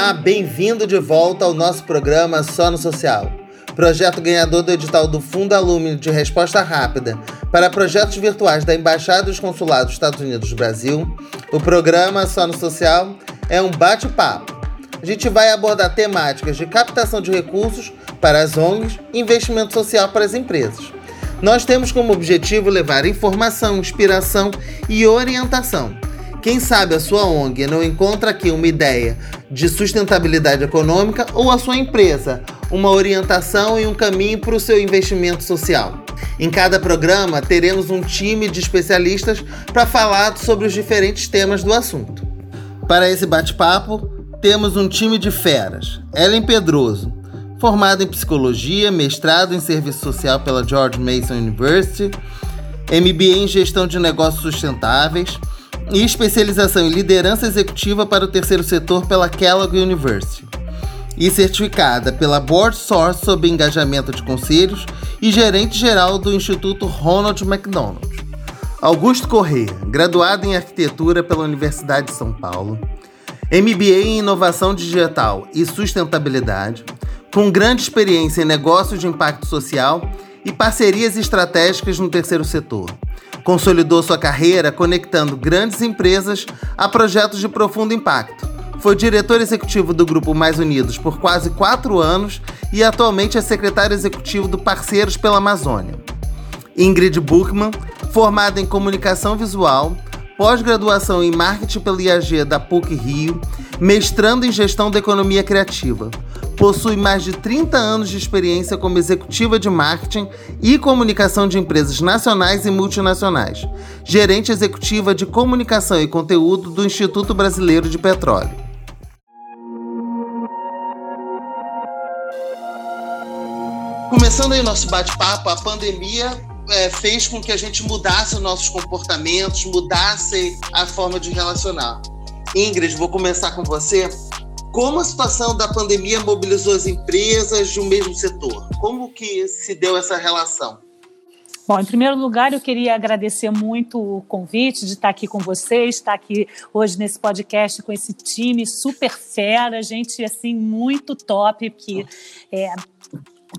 Olá, bem-vindo de volta ao nosso programa Só no Social. Projeto ganhador do edital do Fundo Alumínio de Resposta Rápida para projetos virtuais da Embaixada dos Consulados dos Estados Unidos do Brasil, o programa Só no Social é um bate-papo. A gente vai abordar temáticas de captação de recursos para as ONGs e investimento social para as empresas. Nós temos como objetivo levar informação, inspiração e orientação quem sabe a sua ONG não encontra aqui uma ideia de sustentabilidade econômica ou a sua empresa uma orientação e um caminho para o seu investimento social. Em cada programa, teremos um time de especialistas para falar sobre os diferentes temas do assunto. Para esse bate-papo, temos um time de feras. Ellen Pedroso, formada em psicologia, mestrado em serviço social pela George Mason University, MBA em gestão de negócios sustentáveis e especialização em liderança executiva para o terceiro setor pela Kellogg University. E certificada pela Board Source sob engajamento de conselhos e gerente-geral do Instituto Ronald McDonald. Augusto Corrêa, graduado em arquitetura pela Universidade de São Paulo, MBA em inovação digital e sustentabilidade, com grande experiência em negócios de impacto social e parcerias estratégicas no terceiro setor Consolidou sua carreira conectando grandes empresas a projetos de profundo impacto. Foi diretor executivo do Grupo Mais Unidos por quase quatro anos e atualmente é secretário executivo do Parceiros pela Amazônia. Ingrid Buchmann, formada em comunicação visual, pós-graduação em marketing pela IAG da PUC Rio, mestrando em gestão da economia criativa. Possui mais de 30 anos de experiência como executiva de marketing e comunicação de empresas nacionais e multinacionais. Gerente executiva de comunicação e conteúdo do Instituto Brasileiro de Petróleo. Começando aí o nosso bate-papo, a pandemia é, fez com que a gente mudasse os nossos comportamentos, mudasse a forma de relacionar. Ingrid, vou começar com você como a situação da pandemia mobilizou as empresas de um mesmo setor? Como que se deu essa relação? Bom, em primeiro lugar, eu queria agradecer muito o convite de estar aqui com vocês, estar aqui hoje nesse podcast com esse time super fera, gente assim muito top que é,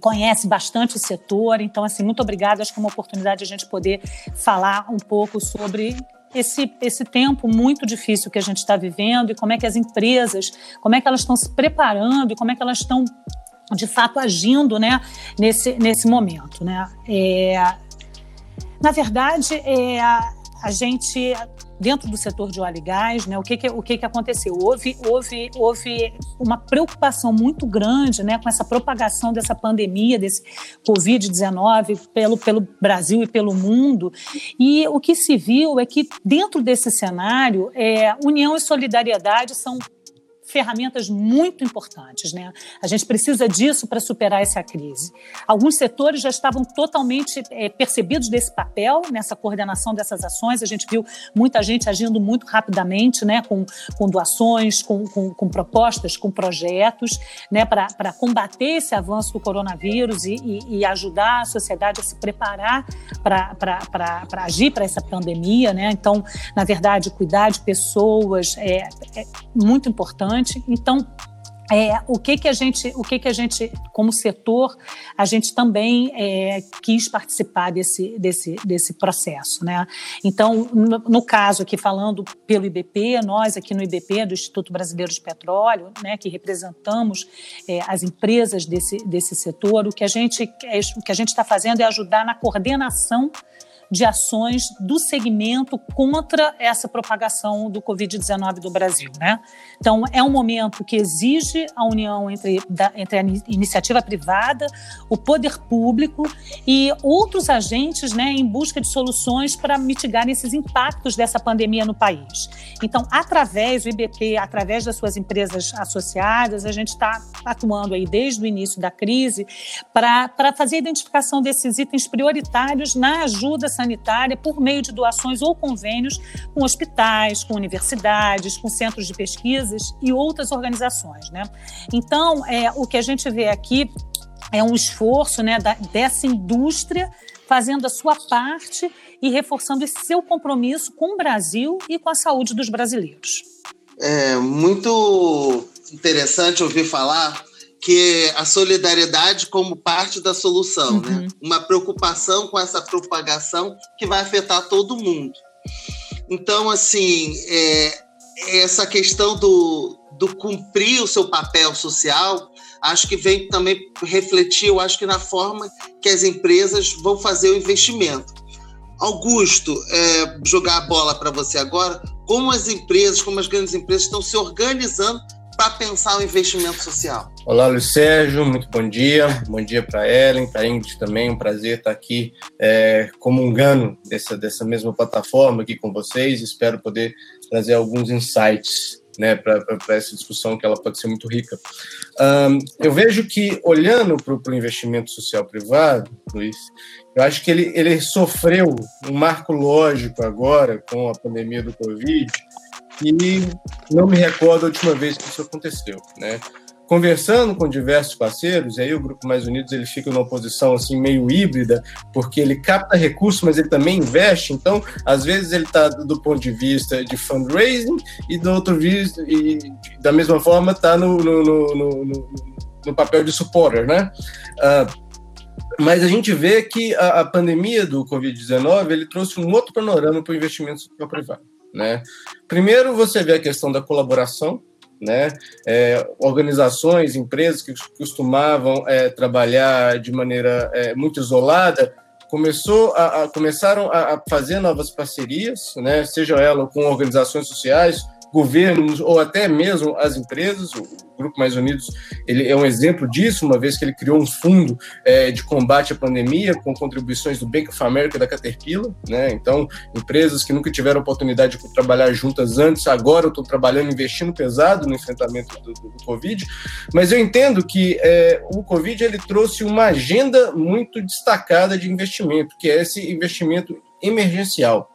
conhece bastante o setor. Então, assim, muito obrigada. Acho que é uma oportunidade de a gente poder falar um pouco sobre esse, esse tempo muito difícil que a gente está vivendo e como é que as empresas, como é que elas estão se preparando e como é que elas estão de fato agindo né, nesse, nesse momento. Né? É, na verdade, é, a gente dentro do setor de óleo e gás, né, o que, que o que, que aconteceu? Houve, houve, houve uma preocupação muito grande né, com essa propagação dessa pandemia, desse Covid-19 pelo, pelo Brasil e pelo mundo. E o que se viu é que, dentro desse cenário, é, união e solidariedade são ferramentas muito importantes. Né? A gente precisa disso para superar essa crise. Alguns setores já estavam totalmente é, percebidos desse papel, nessa coordenação dessas ações. A gente viu muita gente agindo muito rapidamente, né? com, com doações, com, com, com propostas, com projetos, né? para combater esse avanço do coronavírus e, e, e ajudar a sociedade a se preparar para agir para essa pandemia. Né? Então, na verdade, cuidar de pessoas é, é muito importante importante. Então, é, o que que a gente, o que que a gente, como setor, a gente também é, quis participar desse, desse, desse processo, né? Então, no, no, caso aqui falando pelo IBP, nós aqui no IBP do Instituto Brasileiro de Petróleo, né, que representamos é, as empresas desse, desse setor, o que a gente, o que a gente está fazendo é ajudar na coordenação de ações do segmento contra essa propagação do Covid-19 do Brasil. Né? Então, é um momento que exige a união entre, da, entre a iniciativa privada, o poder público e outros agentes né, em busca de soluções para mitigar esses impactos dessa pandemia no país. Então, através do IBP, através das suas empresas associadas, a gente está atuando aí desde o início da crise para fazer a identificação desses itens prioritários na ajuda sanitária por meio de doações ou convênios com hospitais, com universidades, com centros de pesquisas e outras organizações. Né? Então, é, o que a gente vê aqui é um esforço né, da, dessa indústria fazendo a sua parte e reforçando esse seu compromisso com o Brasil e com a saúde dos brasileiros. é muito interessante ouvir falar que a solidariedade como parte da solução, né? uhum. né? Uma preocupação com essa propagação que vai afetar todo mundo. Então, assim, é, essa questão do, do cumprir o seu papel social, acho que vem também refletir, eu acho que na forma que as empresas vão fazer o investimento. Augusto, é, jogar a bola para você agora, como as empresas, como as grandes empresas estão se organizando para pensar o investimento social? Olá, Luiz Sérgio, muito bom dia. Bom dia para Ellen, para Ingrid também. Um prazer estar aqui é, comungando dessa, dessa mesma plataforma aqui com vocês. Espero poder trazer alguns insights né, para essa discussão que ela pode ser muito rica. Um, eu vejo que, olhando para o investimento social privado, Luiz, eu acho que ele, ele sofreu um marco lógico agora com a pandemia do Covid, e não me recordo a última vez que isso aconteceu, né? Conversando com diversos parceiros, aí o Grupo Mais Unidos ele fica numa posição assim meio híbrida, porque ele capta recursos, mas ele também investe. Então, às vezes ele está do ponto de vista de fundraising e do outro e da mesma forma está no, no, no, no, papel de supporter, né? Uh, mas a gente vê que a, a pandemia do Covid-19 ele trouxe um outro panorama para o investimento social privado. Né? Primeiro, você vê a questão da colaboração, né? É, organizações, empresas que costumavam é, trabalhar de maneira é, muito isolada começou a, a começaram a, a, fazer novas parcerias, né? Seja ela com organizações sociais, governos ou até mesmo as empresas. O Grupo Mais Unidos ele é um exemplo disso, uma vez que ele criou um fundo é, de combate à pandemia com contribuições do Bank of America e da Caterpillar. Né? Então, empresas que nunca tiveram oportunidade de trabalhar juntas antes, agora estão trabalhando, investindo pesado no enfrentamento do, do, do Covid. Mas eu entendo que é, o Covid ele trouxe uma agenda muito destacada de investimento, que é esse investimento emergencial.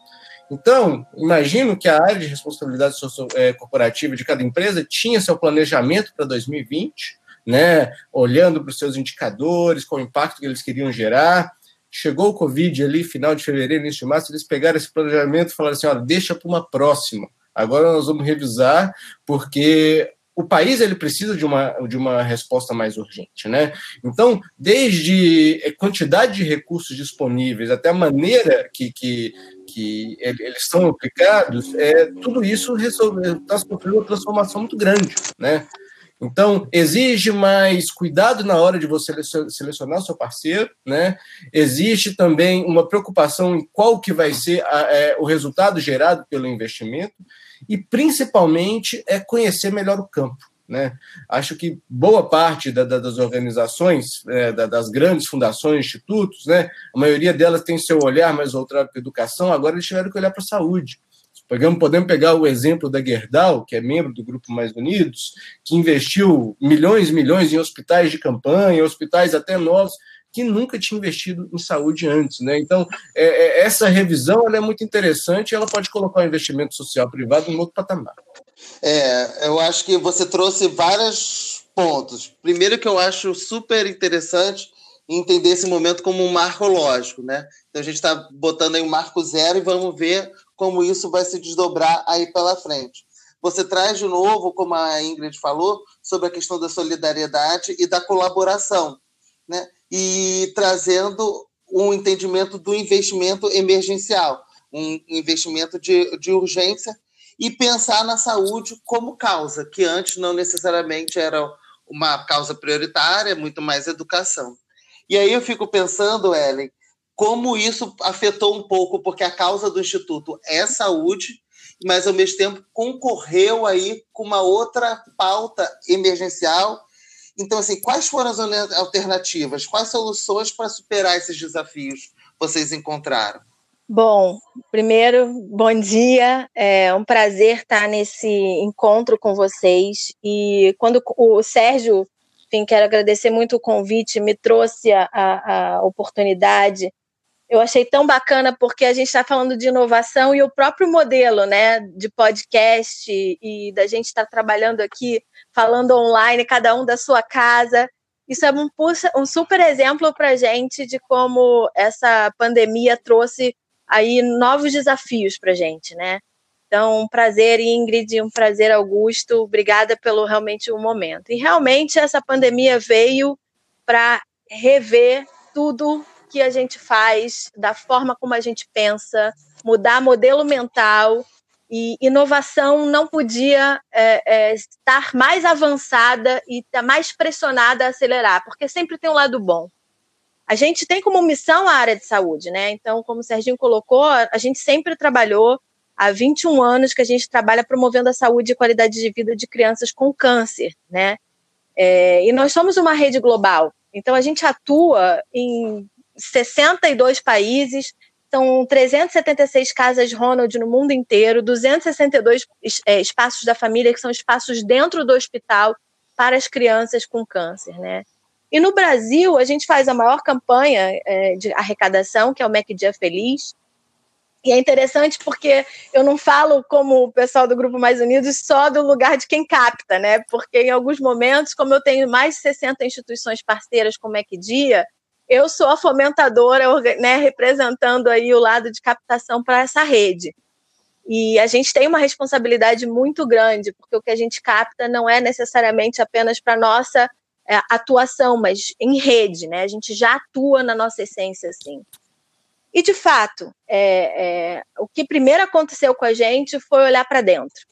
Então, imagino que a área de responsabilidade é, corporativa de cada empresa tinha seu planejamento para 2020, né, olhando para os seus indicadores, qual o impacto que eles queriam gerar. Chegou o Covid ali, final de fevereiro, início de março, eles pegaram esse planejamento e falaram assim: olha, deixa para uma próxima. Agora nós vamos revisar, porque o país ele precisa de uma, de uma resposta mais urgente, né? Então, desde quantidade de recursos disponíveis até a maneira que, que, que eles são aplicados, é, tudo isso está sofrendo uma transformação muito grande, né? Então, exige mais cuidado na hora de você selecionar seu parceiro, né? Existe também uma preocupação em qual que vai ser a, é, o resultado gerado pelo investimento e, principalmente, é conhecer melhor o campo. Né? Acho que boa parte da, da, das organizações, é, da, das grandes fundações, institutos, né, a maioria delas tem seu olhar mais voltado para a educação, agora eles tiveram que olhar para a saúde. Pegamos, podemos pegar o exemplo da Gerdau, que é membro do Grupo Mais Unidos, que investiu milhões e milhões em hospitais de campanha, hospitais até novos, que nunca tinha investido em saúde antes. Né? Então, é, é, essa revisão é muito interessante e ela pode colocar o investimento social privado em outro patamar. É, eu acho que você trouxe vários pontos. Primeiro que eu acho super interessante entender esse momento como um marco lógico, né? Então a gente está botando aí um marco zero e vamos ver como isso vai se desdobrar aí pela frente. Você traz de novo, como a Ingrid falou, sobre a questão da solidariedade e da colaboração, né? E trazendo um entendimento do investimento emergencial, um investimento de, de urgência e pensar na saúde como causa, que antes não necessariamente era uma causa prioritária, muito mais educação. E aí eu fico pensando, Ellen, como isso afetou um pouco, porque a causa do Instituto é saúde, mas ao mesmo tempo concorreu aí com uma outra pauta emergencial. Então, assim, quais foram as alternativas? Quais soluções para superar esses desafios vocês encontraram? Bom, primeiro, bom dia. É um prazer estar nesse encontro com vocês. E quando o Sérgio, enfim, quero agradecer muito o convite, me trouxe a, a, oportunidade. Eu achei tão bacana porque a gente está falando de inovação e o próprio modelo, né, de podcast e da gente estar tá trabalhando aqui, falando online, cada um da sua casa. Isso é um, um super exemplo para a gente de como essa pandemia trouxe aí novos desafios para gente, né? Então, um prazer, Ingrid, um prazer, Augusto. Obrigada pelo realmente o momento. E realmente essa pandemia veio para rever tudo que a gente faz, da forma como a gente pensa, mudar modelo mental e inovação não podia é, é, estar mais avançada e estar tá mais pressionada a acelerar, porque sempre tem um lado bom. A gente tem como missão a área de saúde, né? Então, como o Serginho colocou, a gente sempre trabalhou há 21 anos que a gente trabalha promovendo a saúde e qualidade de vida de crianças com câncer, né? É, e nós somos uma rede global. Então, a gente atua em 62 países, são 376 casas Ronald no mundo inteiro, 262 é, espaços da família, que são espaços dentro do hospital para as crianças com câncer, né? E no Brasil, a gente faz a maior campanha é, de arrecadação, que é o MEC Dia Feliz, e é interessante porque eu não falo como o pessoal do Grupo Mais Unidos só do lugar de quem capta, né? Porque em alguns momentos, como eu tenho mais de 60 instituições parceiras como é que dia, eu sou a fomentadora, né, representando aí o lado de captação para essa rede. E a gente tem uma responsabilidade muito grande, porque o que a gente capta não é necessariamente apenas para nossa atuação, mas em rede, né? A gente já atua na nossa essência, assim. E, de fato, é, é, o que primeiro aconteceu com a gente foi olhar para dentro.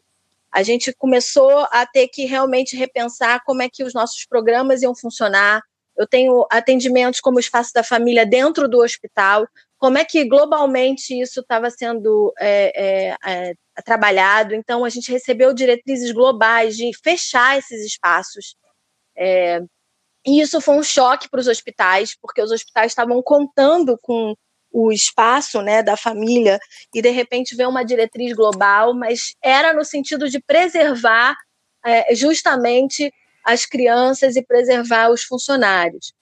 A gente começou a ter que realmente repensar como é que os nossos programas iam funcionar. Eu tenho atendimentos como o Espaço da Família dentro do hospital, como é que globalmente isso estava sendo é, é, é, trabalhado. Então, a gente recebeu diretrizes globais de fechar esses espaços. É, e isso foi um choque para os hospitais, porque os hospitais estavam contando com o espaço né, da família e de repente ver uma diretriz global, mas era no sentido de preservar é, justamente as crianças e preservar os funcionários.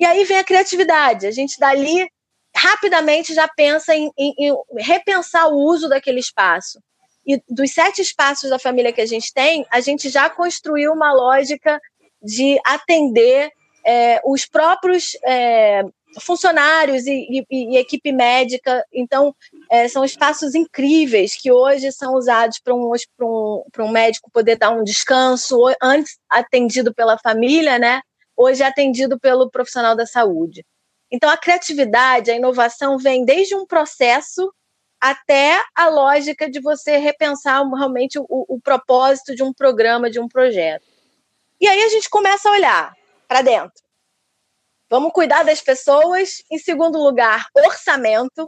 E aí vem a criatividade. A gente dali rapidamente já pensa em, em, em repensar o uso daquele espaço. E dos sete espaços da família que a gente tem, a gente já construiu uma lógica de atender é, os próprios é, funcionários e, e, e, equipe médica. Então, é, são espaços incríveis que hoje são usados para um, um, um médico poder dar um descanso, antes atendido pela família, né? Hoje é atendido pelo profissional da saúde. Então, a criatividade, a inovação vem desde um processo até a lógica de você repensar realmente o, o propósito de um programa, de um projeto. E aí a gente começa a olhar para dentro Vamos cuidar das pessoas. Em segundo lugar, orçamento.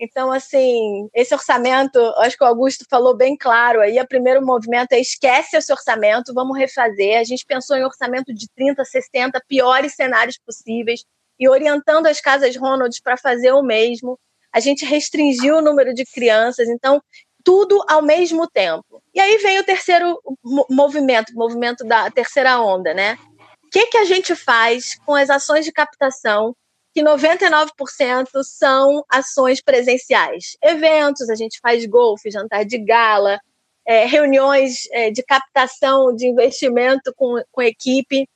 Então, assim, esse orçamento, acho que o Augusto falou bem claro aí. O primeiro movimento é esquece esse orçamento, vamos refazer. A gente pensou em orçamento de 30, 60, piores cenários possíveis, e orientando as casas Ronald para fazer o mesmo. A gente restringiu o número de crianças, então, tudo ao mesmo tempo. E aí vem o terceiro movimento, o movimento da terceira onda, né? que, que a gente faz com as ações de captação, que 99% são ações presenciais? Eventos, a gente faz golfe, jantar de gala, é, reuniões é, de captação de investimento com, com equipe.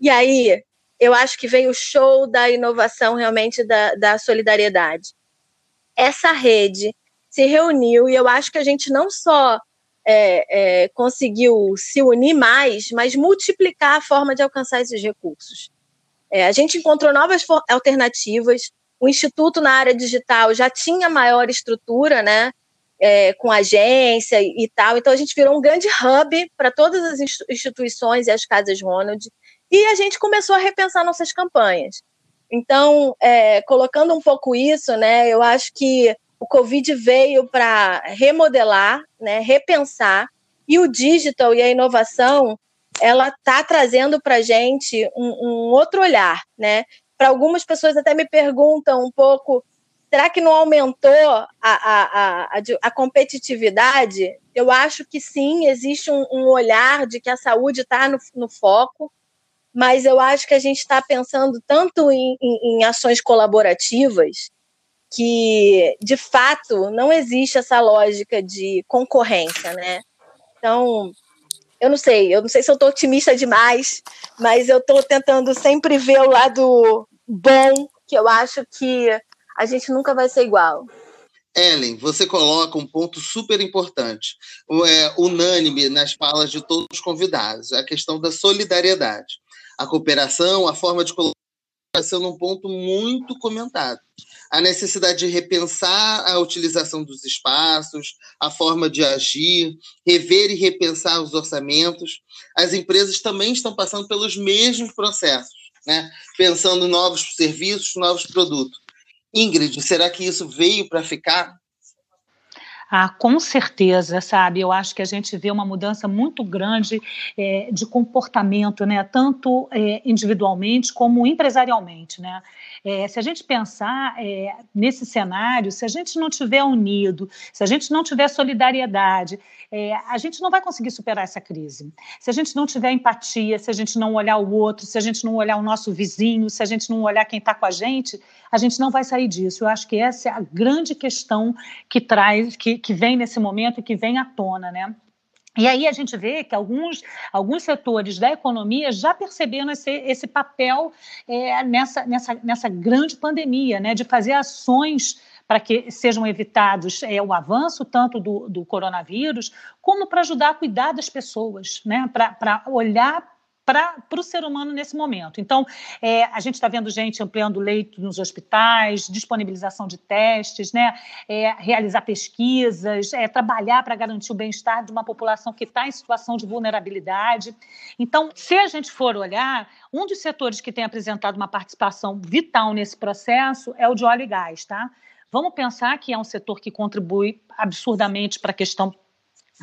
E aí, eu acho que veio o show da inovação, realmente, da, da solidariedade. Essa rede se reuniu e eu acho que a gente não só é, é, conseguiu se unir mais, mas multiplicar a forma de alcançar esses recursos. É, a gente encontrou novas alternativas. O Instituto na área digital já tinha maior estrutura, né? É, com agência e, e tal. Então, a gente virou um grande hub para todas as instituições e as casas Ronald. E a gente começou a repensar nossas campanhas. Então, é, colocando um pouco isso, né, eu acho que o Covid veio para remodelar, né, repensar, e o digital e a inovação, ela está trazendo para a gente um, um, outro olhar, né? Para algumas pessoas até me perguntam um pouco, será que não aumentou a, a, a, a competitividade? Eu acho que sim, existe um, um olhar de que a saúde está no, no foco, mas eu acho que a gente está pensando tanto em, em, em ações colaborativas, que de fato não existe essa lógica de concorrência, né? Então, eu não sei, eu não sei se eu estou otimista demais, mas eu estou tentando sempre ver o lado bom, que eu acho que a gente nunca vai ser igual. Ellen, você coloca um ponto super importante, é, unânime nas falas de todos os convidados, a questão da solidariedade. A cooperação, a forma de colocar sendo um ponto muito comentado. A necessidade de repensar a utilização dos espaços, a forma de agir, rever e repensar os orçamentos. As empresas também estão passando pelos mesmos processos, né? pensando novos serviços, novos produtos. Ingrid, será que isso veio para ficar? Ah, com certeza, sabe? Eu acho que a gente vê uma mudança muito grande é, de comportamento, né? Tanto é, individualmente como empresarialmente, né? É, se a gente pensar é, nesse cenário, se a gente não tiver unido, se a gente não tiver solidariedade, é, a gente não vai conseguir superar essa crise. Se a gente não tiver empatia, se a gente não olhar o outro, se a gente não olhar o nosso vizinho, se a gente não olhar quem está com a gente, a gente não vai sair disso. Eu acho que essa é a grande questão que traz, que, que vem nesse momento e que vem à tona, né? E aí a gente vê que alguns, alguns setores da economia já perceberam esse, esse papel é, nessa, nessa, nessa grande pandemia, né, de fazer ações para que sejam evitados é, o avanço tanto do, do coronavírus, como para ajudar a cuidar das pessoas, né, para olhar para o ser humano nesse momento. Então, é, a gente está vendo gente ampliando leito nos hospitais, disponibilização de testes, né, é, realizar pesquisas, é, trabalhar para garantir o bem-estar de uma população que está em situação de vulnerabilidade. Então, se a gente for olhar, um dos setores que tem apresentado uma participação vital nesse processo é o de óleo e gás, tá? Vamos pensar que é um setor que contribui absurdamente para a questão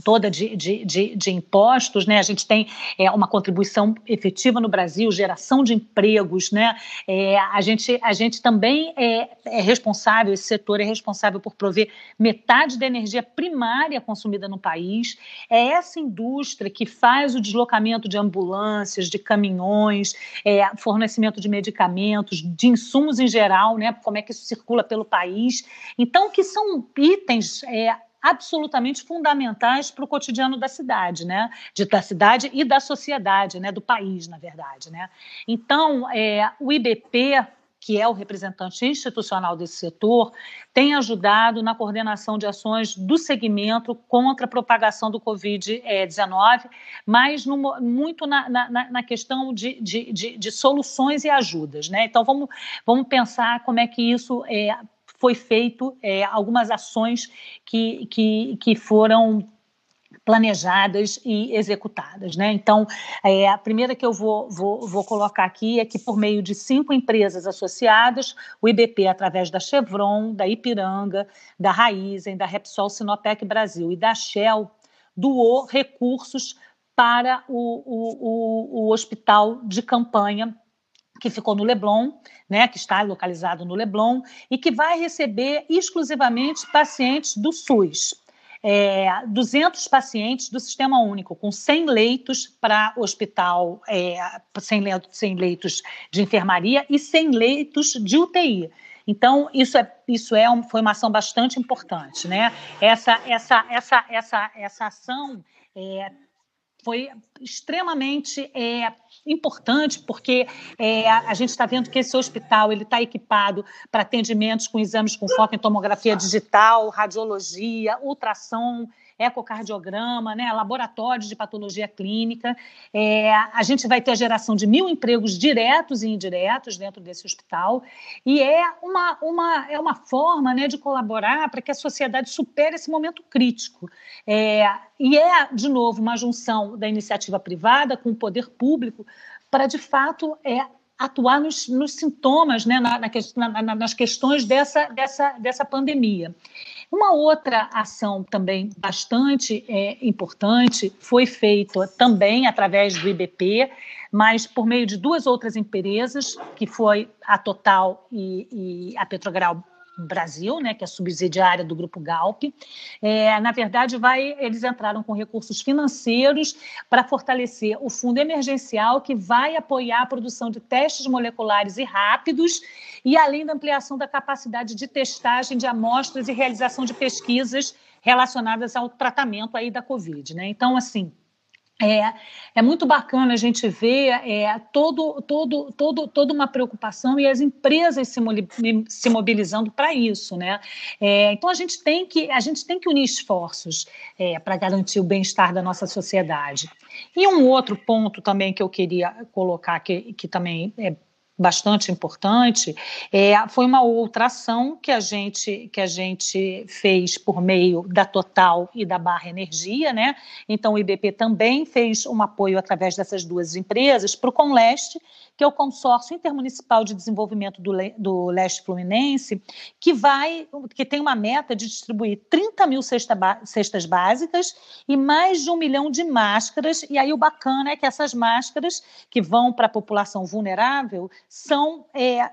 toda de, de, de, de, impostos, né? A gente tem é, uma contribuição efetiva no Brasil, geração de empregos, né? É, a, gente, a gente também é, é, responsável, esse setor é responsável por prover metade da energia primária consumida no país. É essa indústria que faz o deslocamento de ambulâncias, de caminhões, é, fornecimento de medicamentos, de insumos em geral, né? Como é que isso circula pelo país. Então, que são itens é, absolutamente fundamentais para o cotidiano da cidade, né? De, da cidade e da sociedade, né? Do país, na verdade, né? Então, é, o IBP que é o representante institucional desse setor, tem ajudado na coordenação de ações do segmento contra a propagação do Covid-19, mas no, muito na, na, na questão de, de, de, de, soluções e ajudas. Né? Então, vamos, vamos pensar como é que isso é, foi feito é, algumas ações que, que, que foram planejadas e executadas. Né? Então, é, a primeira que eu vou, vou, vou colocar aqui é que, por meio de cinco empresas associadas, o IBP, através da Chevron, da Ipiranga, da Raizen, da Repsol Sinopec Brasil e da Shell, doou recursos para o, o, o, o hospital de campanha que ficou no Leblon, né, que está localizado no Leblon, e que vai receber exclusivamente pacientes do SUS. É, 200 pacientes do Sistema Único, com 100 leitos para hospital, é, 100, leitos, 100 leitos de enfermaria e 100 leitos de UTI. Então, isso, é, isso é um, foi uma ação bastante importante. Né? Essa, essa, essa, essa, essa ação é, foi extremamente é, importante, porque é, a gente está vendo que esse hospital ele está equipado para atendimentos com exames com foco em tomografia digital, radiologia, ultrassom, ecocardiograma, né, laboratórios de patologia clínica. É, a gente vai ter a geração de mil empregos diretos e indiretos dentro desse hospital, e é uma, uma, é uma forma né, de colaborar para que a sociedade supere esse momento crítico. É, e é, de novo, uma junção da iniciativa privada com o poder público para, de fato, é, atuar nos, nos sintomas, né, na, na, nas questões dessa, dessa, dessa pandemia. Uma outra ação também bastante é, importante foi feita também através do IBP, mas por meio de duas outras empresas, que foi a Total e, e a Petrobras Brasil, né, que é subsidiária do Grupo Galp. É, na verdade, vai, eles entraram com recursos financeiros para fortalecer o fundo emergencial que vai apoiar a produção de testes moleculares e rápidos e além da ampliação da capacidade de testagem de amostras e realização de pesquisas relacionadas ao tratamento aí da Covid. Né? Então, assim, é, é muito bacana a gente ver é, todo, todo, todo, toda uma preocupação e as empresas se, se mobilizando para isso, né? É, então a gente tem que a gente tem que unir esforços é, para garantir o bem-estar da nossa sociedade. E um outro ponto também que eu queria colocar que, que também é bastante importante, é, foi uma outra ação que a gente que a gente fez por meio da Total e da Barra Energia, né? Então o IBP também fez um apoio através dessas duas empresas para o Conleste, que é o Consórcio Intermunicipal de Desenvolvimento do, do Leste Fluminense, que vai, que tem uma meta de distribuir 30 mil cesta cestas básicas e mais de um milhão de máscaras. E aí o bacana é que essas máscaras que vão para a população vulnerável são é,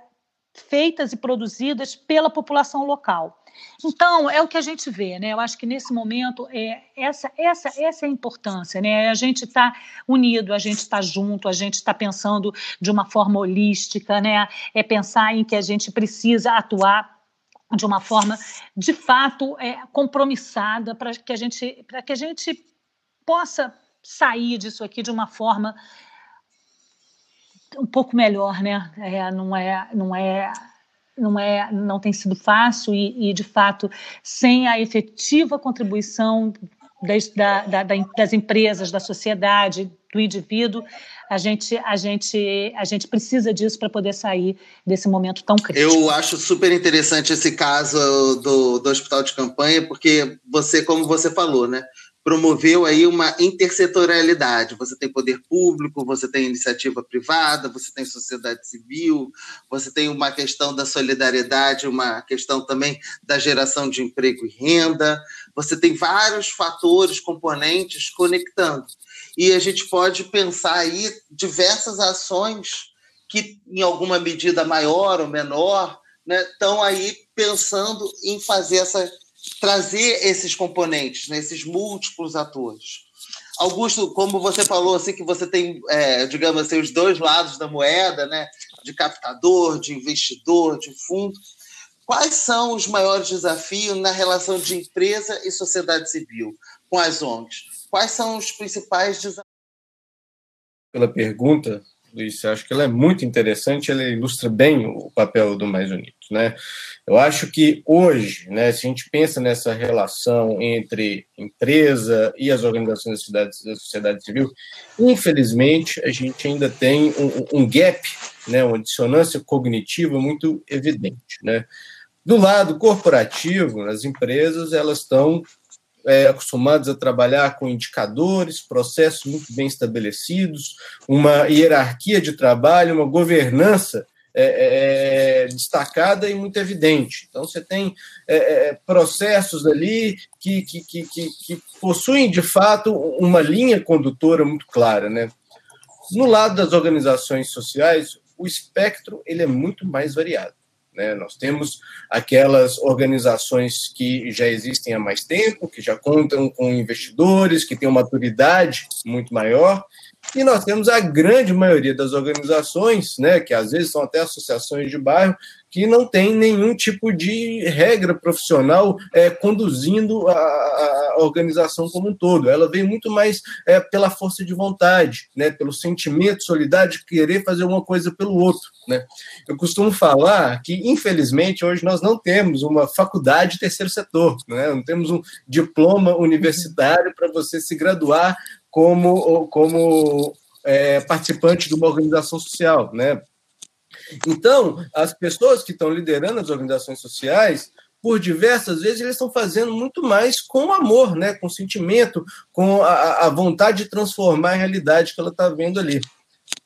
feitas e produzidas pela população local. Então, é o que a gente vê, né? Eu acho que nesse momento é essa, essa, essa é a importância, né? A gente está unido, a gente está junto, a gente está pensando de uma forma holística, né? É pensar em que a gente precisa atuar de uma forma de fato é, compromissada para que a gente para que a gente possa sair disso aqui de uma forma um pouco melhor, né? É, não é não é não é não tem sido fácil e, e de fato sem a efetiva contribuição das, da, da, das empresas, da sociedade, do indivíduo, a gente, a gente, a gente precisa disso para poder sair desse momento tão crítico. Eu acho super interessante esse caso do, do hospital de campanha, porque você, como você falou, né? Promoveu aí uma intersetorialidade. Você tem poder público, você tem iniciativa privada, você tem sociedade civil, você tem uma questão da solidariedade, uma questão também da geração de emprego e renda. Você tem vários fatores, componentes conectando. E a gente pode pensar aí diversas ações que, em alguma medida maior ou menor, né, estão aí pensando em fazer essa trazer esses componentes, né, esses múltiplos atores. Augusto, como você falou, assim que você tem, é, digamos assim, os dois lados da moeda, né, de captador, de investidor, de fundo. Quais são os maiores desafios na relação de empresa e sociedade civil com as ONGs? Quais são os principais desafios? Pela pergunta, Luiz, eu acho que ela é muito interessante, ela ilustra bem o papel do Mais Unidos. Né? Eu acho que hoje, né, se a gente pensa nessa relação entre empresa e as organizações da, cidade, da sociedade civil, infelizmente a gente ainda tem um, um gap, né, uma dissonância cognitiva muito evidente. Né? Do lado corporativo, as empresas elas estão é, acostumados a trabalhar com indicadores, processos muito bem estabelecidos, uma hierarquia de trabalho, uma governança é, é, é destacada e muito evidente. Então, você tem é, é, processos ali que, que, que, que, possuem, de fato, uma linha condutora muito clara. Né? No lado das organizações sociais, o espectro ele é muito mais variado. Né? Nós temos aquelas organizações que já existem há mais tempo, que já contam com investidores, que têm uma maturidade muito maior, e nós temos a grande maioria das organizações, né, que às vezes são até associações de bairro, que não tem nenhum tipo de regra profissional é, conduzindo a, a, organização como um todo. Ela vem muito mais é, pela força de vontade, né, pelo sentimento solidário de querer fazer uma coisa pelo outro. Né? Eu costumo falar que, infelizmente, hoje nós não temos uma faculdade terceiro setor, né? não temos um diploma universitário para você se graduar como, como é, participante de uma organização social, né? Então, as pessoas que estão liderando as organizações sociais, por diversas vezes, eles estão fazendo muito mais com amor, né? com sentimento, com a, a vontade de transformar a realidade que ela está vendo ali.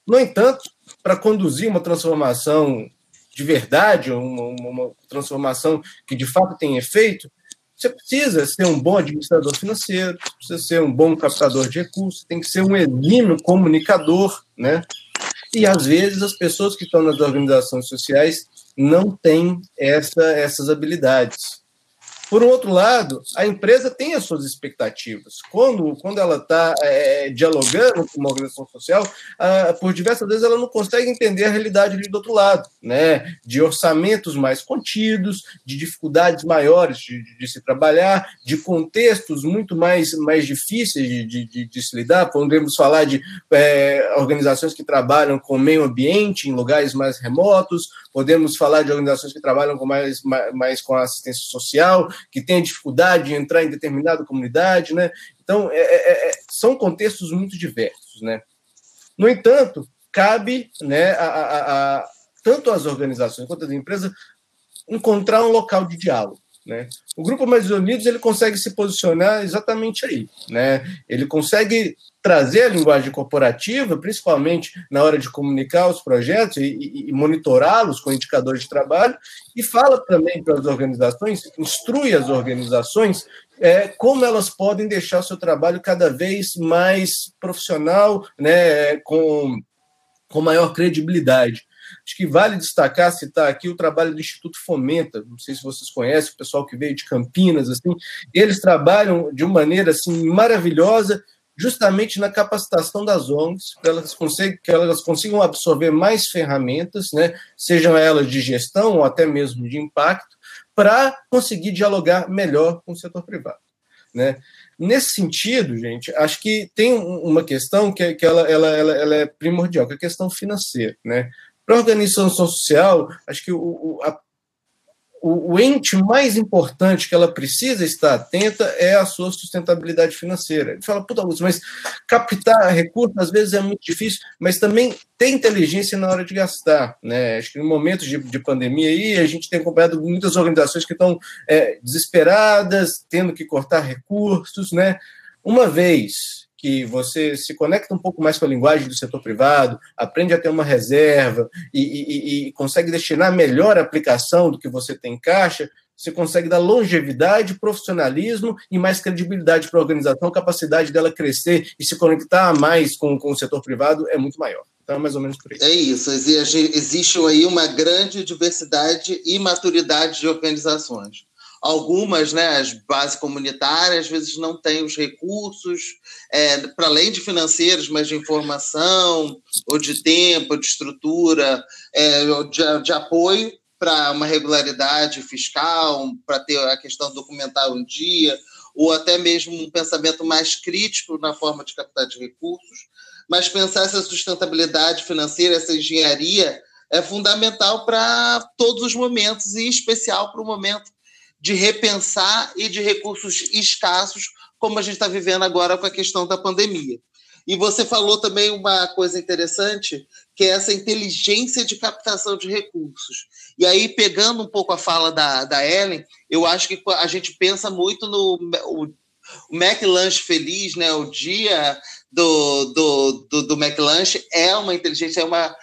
No entanto, para conduzir uma transformação de verdade, uma, uma transformação que de fato tem efeito, você precisa ser um bom administrador financeiro, precisa ser um bom captador de recursos, tem que ser um exímio comunicador, né? E às vezes as pessoas que estão nas organizações sociais não têm essa, essas habilidades. Por outro lado, a empresa tem as suas expectativas. Quando, quando ela está é, dialogando com uma organização social, ah, por diversas vezes ela não consegue entender a realidade ali do outro lado, né? de orçamentos mais contidos, de dificuldades maiores de, de, de se trabalhar, de contextos muito mais, mais difíceis de, de, de se lidar. Podemos falar de é, organizações que trabalham com meio ambiente em lugares mais remotos, podemos falar de organizações que trabalham com mais, mais, mais com assistência social, que têm dificuldade de entrar em determinada comunidade, né? Então, é, é, é, são contextos muito diversos, né? No entanto, cabe né, a, a, a, tanto às organizações quanto às empresas encontrar um local de diálogo. Né? O Grupo Mais Unidos ele consegue se posicionar exatamente aí. Né? Ele consegue trazer a linguagem corporativa, principalmente na hora de comunicar os projetos e, e, monitorá-los com indicadores de trabalho, e fala também para as organizações, instrui as organizações é, como elas podem deixar o seu trabalho cada vez mais profissional, né, com, com maior credibilidade. Acho que vale destacar, citar aqui o trabalho do Instituto Fomenta, não sei se vocês conhecem, o pessoal que veio de Campinas, assim, eles trabalham de uma maneira assim maravilhosa, justamente na capacitação das ONGs, para elas consigam, que elas consigam absorver mais ferramentas, né, sejam elas de gestão ou até mesmo de impacto, para conseguir dialogar melhor com o setor privado. Né? Nesse sentido, gente, acho que tem uma questão que, que ela, ela, ela, ela é primordial, que é a questão financeira. Né? Para a organização social, acho que o, a, o, o, ente mais importante que ela precisa estar atenta é a sua sustentabilidade financeira. Ele fala, puta, Augusto, mas captar recursos às vezes é muito difícil, mas também tem inteligência na hora de gastar. Né? Acho que no momento de, de pandemia aí, a gente tem acompanhado muitas organizações que estão é, desesperadas, tendo que cortar recursos. Né? Uma vez que você se conecta um pouco mais com a linguagem do setor privado, aprende a ter uma reserva e, e, e consegue destinar melhor a aplicação do que você tem em caixa, você consegue dar longevidade, profissionalismo e mais credibilidade para a organização, a capacidade dela crescer e se conectar mais com, com o setor privado é muito maior. Então, é mais ou menos por isso. É isso. Existe aí uma grande diversidade e maturidade de organizações. Algumas, né, as bases comunitárias, às vezes não têm os recursos, é, para além de financeiros, mas de informação, ou de tempo, de estrutura, é, de, de apoio para uma regularidade fiscal, para ter a questão documental em dia, ou até mesmo um pensamento mais crítico na forma de captar de recursos. Mas pensar essa sustentabilidade financeira, essa engenharia, é fundamental para todos os momentos, e em especial para o momento de repensar e de recursos escassos, como a gente está vivendo agora com a questão da pandemia. E você falou também uma coisa interessante, que é essa inteligência de captação de recursos. E aí, pegando um pouco a fala da, da Ellen, eu acho que a gente pensa muito no o, o McLanche Feliz, né? o dia do, do, do, do McLanche é uma inteligência, é uma.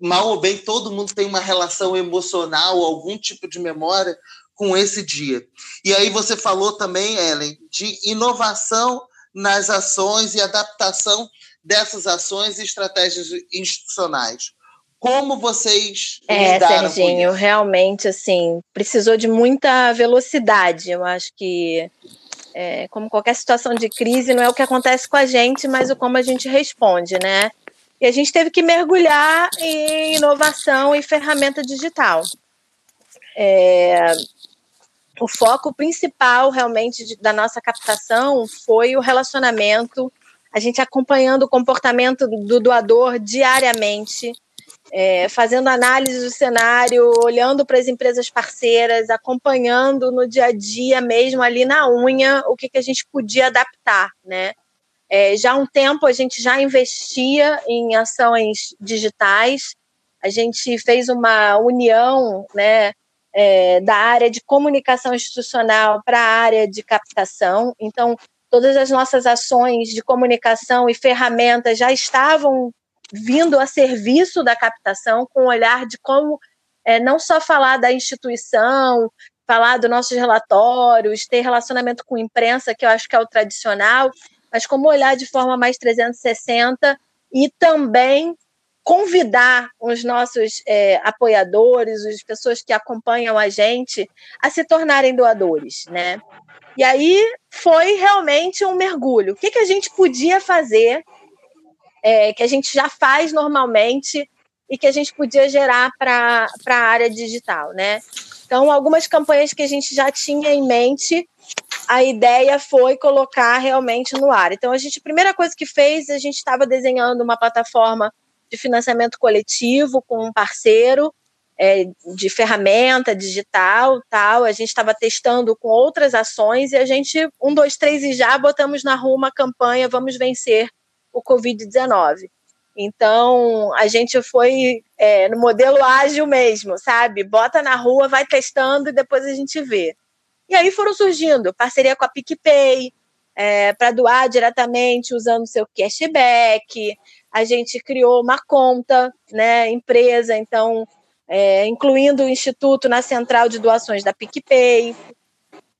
Mal ou bem, todo mundo tem uma relação emocional, algum tipo de memória com esse dia. E aí você falou também, Ellen, de inovação nas ações e adaptação dessas ações e estratégias institucionais. Como vocês é, Serginho, realmente assim precisou de muita velocidade. Eu acho que é, como qualquer situação de crise, não é o que acontece com a gente, mas o como a gente responde, né? E a gente teve que mergulhar em inovação e ferramenta digital. É, o foco principal realmente de, da nossa captação foi o relacionamento, a gente acompanhando o comportamento do, do doador diariamente, é, fazendo análise do cenário, olhando para as empresas parceiras, acompanhando no dia a dia mesmo ali na unha o que, que a gente podia adaptar, né? É, já há um tempo a gente já investia em ações digitais, a gente fez uma união, né? É, da área de comunicação institucional para a área de captação. Então, todas as nossas ações de comunicação e ferramentas já estavam vindo a serviço da captação, com o olhar de como é, não só falar da instituição, falar dos nossos relatórios, ter relacionamento com imprensa, que eu acho que é o tradicional, mas como olhar de forma mais 360 e também convidar os nossos é, apoiadores, as pessoas que acompanham a gente, a se tornarem doadores, né? E aí foi realmente um mergulho. O que, que a gente podia fazer, é, que a gente já faz normalmente e que a gente podia gerar para a área digital, né? Então, algumas campanhas que a gente já tinha em mente, a ideia foi colocar realmente no ar. Então, a gente, a primeira coisa que fez, a gente estava desenhando uma plataforma de financiamento coletivo com um parceiro é, de ferramenta digital, tal. A gente estava testando com outras ações e a gente, um, dois, três e já botamos na rua uma campanha Vamos Vencer o Covid-19. Então, a gente foi é, no modelo ágil mesmo, sabe? Bota na rua, vai testando e depois a gente vê. E aí foram surgindo parceria com a PicPay, é, para doar diretamente usando seu cashback. A gente criou uma conta, né, empresa, então, é, incluindo o Instituto na central de doações da PicPay.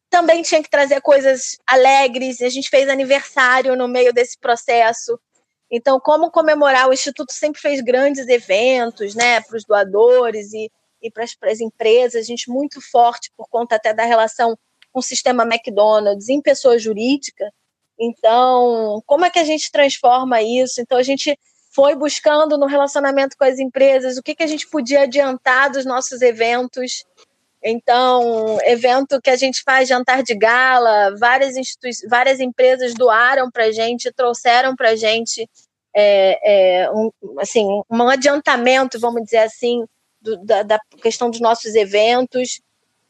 Também tinha que trazer coisas alegres, a gente fez aniversário no meio desse processo. Então, como comemorar? O Instituto sempre fez grandes eventos né, para os doadores e, e para as empresas, a gente muito forte por conta até da relação o sistema McDonald's em pessoa jurídica. Então, como é que a gente transforma isso? Então, a gente foi buscando no relacionamento com as empresas o que, que a gente podia adiantar dos nossos eventos. Então, evento que a gente faz jantar de gala, várias, várias empresas doaram para a gente, trouxeram para a gente é, é, um, assim, um adiantamento, vamos dizer assim, do, da, da, questão dos nossos eventos.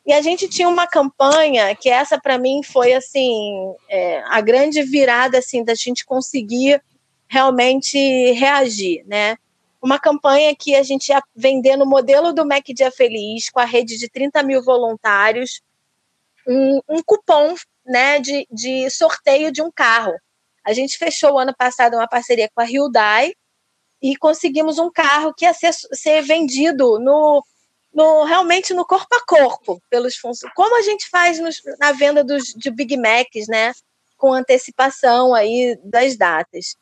E a gente tinha uma campanha que essa para mim foi assim é, a grande virada assim da gente conseguir realmente reagir, né? Uma campanha que a gente ia vender no modelo do Mac Dia Feliz, com a rede de 30 mil voluntários, um, um cupom né, de, de sorteio de um carro. A gente fechou ano passado uma parceria com a Hyundai e conseguimos um carro que ia ser, ser vendido no, no realmente no corpo a corpo pelos funcionários. Como a gente faz nos, na venda dos, de Big Macs, né? Com antecipação aí das datas.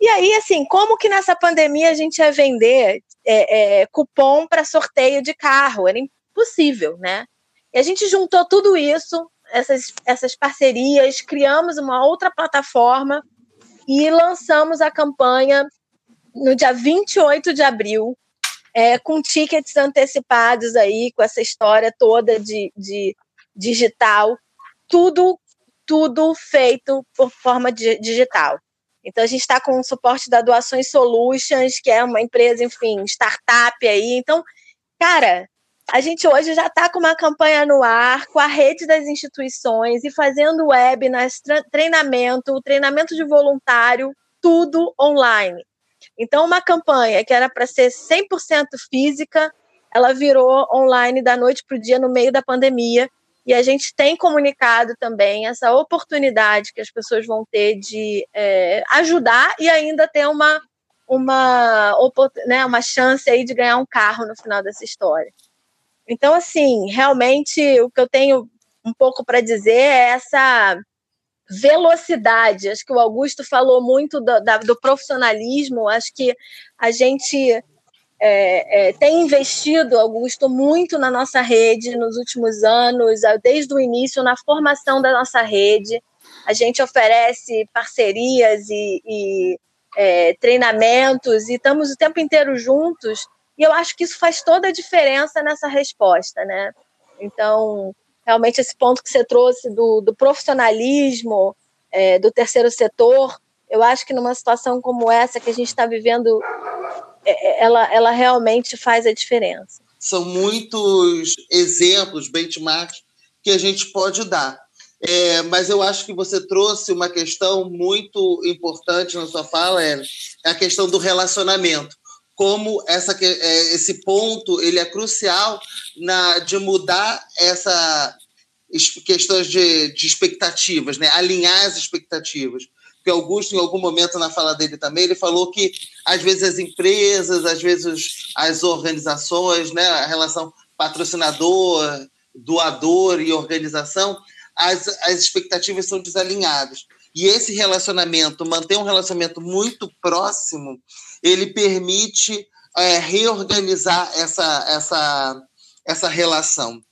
E aí, assim, como que nessa pandemia a gente ia vender é, é, cupom para sorteio de carro? Era impossível, né? E a gente juntou tudo isso, essas, essas parcerias, criamos uma outra plataforma e lançamos a campanha no dia 28 de abril, é, com tickets antecipados aí, com essa história toda de, de digital, tudo, tudo feito por forma de, digital. Então, a gente está com o suporte da Doações Solutions, que é uma empresa, enfim, startup aí. Então, cara, a gente hoje já está com uma campanha no ar, com a rede das instituições e fazendo webinars, treinamento, treinamento de voluntário, tudo online. Então, uma campanha que era para ser 100% física, ela virou online da noite para o dia no meio da pandemia. E a gente tem comunicado também essa oportunidade que as pessoas vão ter de é, ajudar e ainda ter uma, uma, né, uma chance aí de ganhar um carro no final dessa história. Então, assim, realmente o que eu tenho um pouco para dizer é essa velocidade. Acho que o Augusto falou muito do, da, do profissionalismo. Acho que a gente é, é, tem investido, Augusto, muito na nossa rede nos últimos anos, desde o início, na formação da nossa rede. A gente oferece parcerias e, e é, treinamentos e estamos o tempo inteiro juntos. E eu acho que isso faz toda a diferença nessa resposta, né? Então, realmente, esse ponto que você trouxe do, do profissionalismo é, do terceiro setor, eu acho que numa situação como essa que a gente está vivendo é, é, ela, ela realmente faz a diferença. São muitos exemplos, benchmarks, que a gente pode dar. É, mas eu acho que você trouxe uma questão muito importante na sua fala, é a questão do relacionamento. Como essa, é, esse ponto ele é crucial na, de mudar essa questões de, de expectativas, né? alinhar as expectativas porque Augusto, em algum momento na fala dele também, ele falou que às vezes as empresas, às vezes as organizações, né, a relação patrocinador, doador e organização, as, as expectativas são desalinhadas. E esse relacionamento, manter um relacionamento muito próximo, ele permite é, reorganizar essa, essa, essa relação.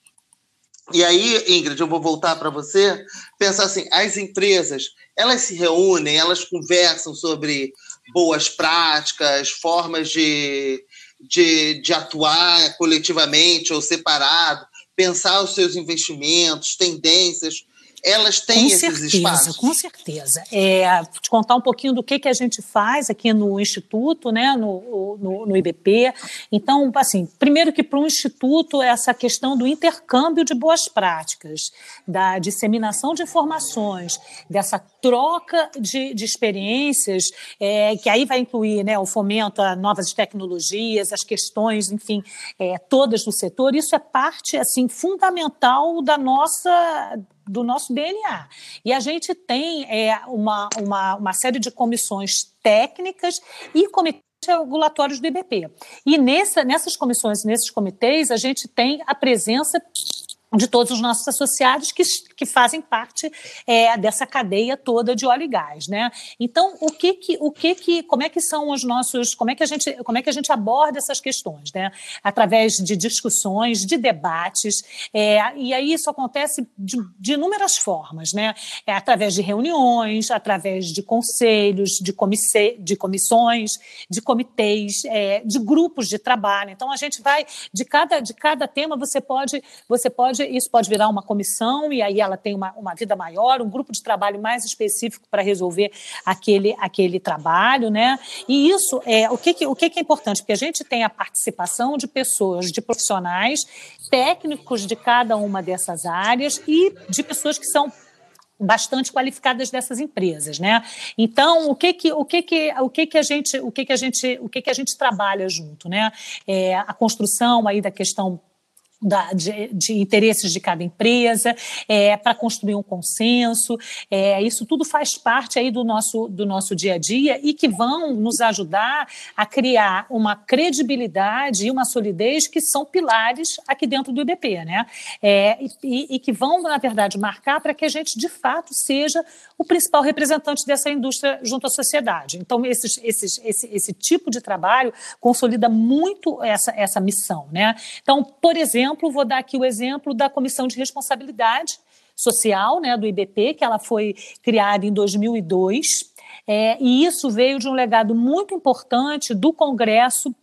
E aí, Ingrid, eu vou voltar para você, pensar assim, as empresas, elas se reúnem, elas conversam sobre boas práticas, formas de, de, de atuar coletivamente ou separado, pensar os seus investimentos, tendências, elas têm com esses certeza, espaços? Com certeza. É, te contar um pouquinho do que, que a gente faz aqui no Instituto, né, no, no, no IBP. Então, assim, primeiro que para o Instituto, essa questão do intercâmbio de boas práticas, da disseminação de informações, dessa troca de, de experiências, é, que aí vai incluir né, o fomento a novas tecnologias, as questões, enfim, é, todas do setor, isso é parte assim fundamental da nossa do nosso DNA. E a gente tem é, uma, uma, uma série de comissões técnicas e comitês regulatórios do IBP. E nessa, nessas comissões, nesses comitês, a gente tem a presença de todos os nossos associados que, que fazem parte é, dessa cadeia toda de óleo e gás, né? Então, o que que, o que que, como é que são os nossos, como é que a gente, como é que a gente aborda essas questões, né? Através de discussões, de debates, é, e aí isso acontece de, de inúmeras formas, né? É através de reuniões, através de conselhos, de, comisse, de comissões, de comitês, é, de grupos de trabalho. Então, a gente vai de cada, de cada tema você pode, você pode isso pode virar uma comissão e aí ela tem uma, uma vida maior, um grupo de trabalho mais específico para resolver aquele, aquele trabalho, né? E isso é o que, que, o que, que é importante, porque a gente tem a participação de pessoas, de profissionais, técnicos de cada uma dessas áreas e de pessoas que são bastante qualificadas dessas empresas, né? Então, o que que o que que o que que a gente o que que a gente o que que a gente trabalha junto, né? É, a construção aí da questão da, de, de, interesses de cada empresa, é, para construir um consenso. É, isso tudo faz parte aí do nosso, do nosso dia a dia e que vão nos ajudar a criar uma credibilidade e uma solidez que são pilares aqui dentro do IBP, né? É, e, e, que vão, na verdade, marcar para que a gente, de fato, seja o principal representante dessa indústria junto à sociedade. Então, esses, esses, esse, esse tipo de trabalho consolida muito essa, essa missão, né? Então, por exemplo, exemplo, vou dar aqui o exemplo da Comissão de Responsabilidade Social né, do IBP, que ela foi criada em 2002. É, e isso veio de um legado muito importante do Congresso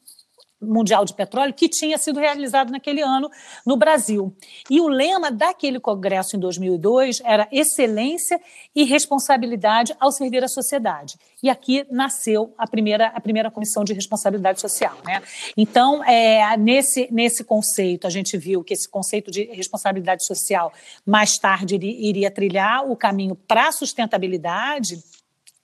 Mundial de Petróleo que tinha sido realizado naquele ano no Brasil. E o lema daquele congresso em 2002 era excelência e responsabilidade ao servir a sociedade. E aqui nasceu a primeira, a primeira comissão de responsabilidade social. Né? Então, é, nesse, nesse conceito, a gente viu que esse conceito de responsabilidade social mais tarde iria trilhar o caminho para a sustentabilidade,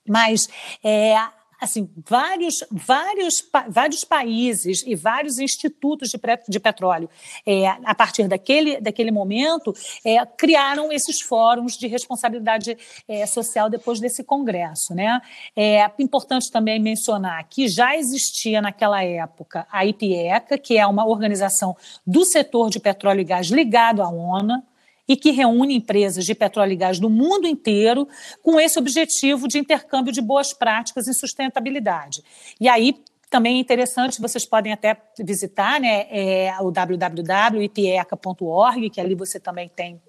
mas é, assim, vários, vários, vários países e vários institutos de, de petróleo, é, a partir daquele, daquele momento, é, criaram esses fóruns de responsabilidade é, social depois desse congresso. Né? É importante também mencionar que já existia naquela época a IPECA, que é uma organização do setor de petróleo e gás ligado à ONU, e que reúne empresas de petróleo e gás do mundo inteiro com esse objetivo de intercâmbio de boas práticas em sustentabilidade. E aí também é interessante, vocês podem até visitar né, é, o www.ipieca.org, que ali você também tem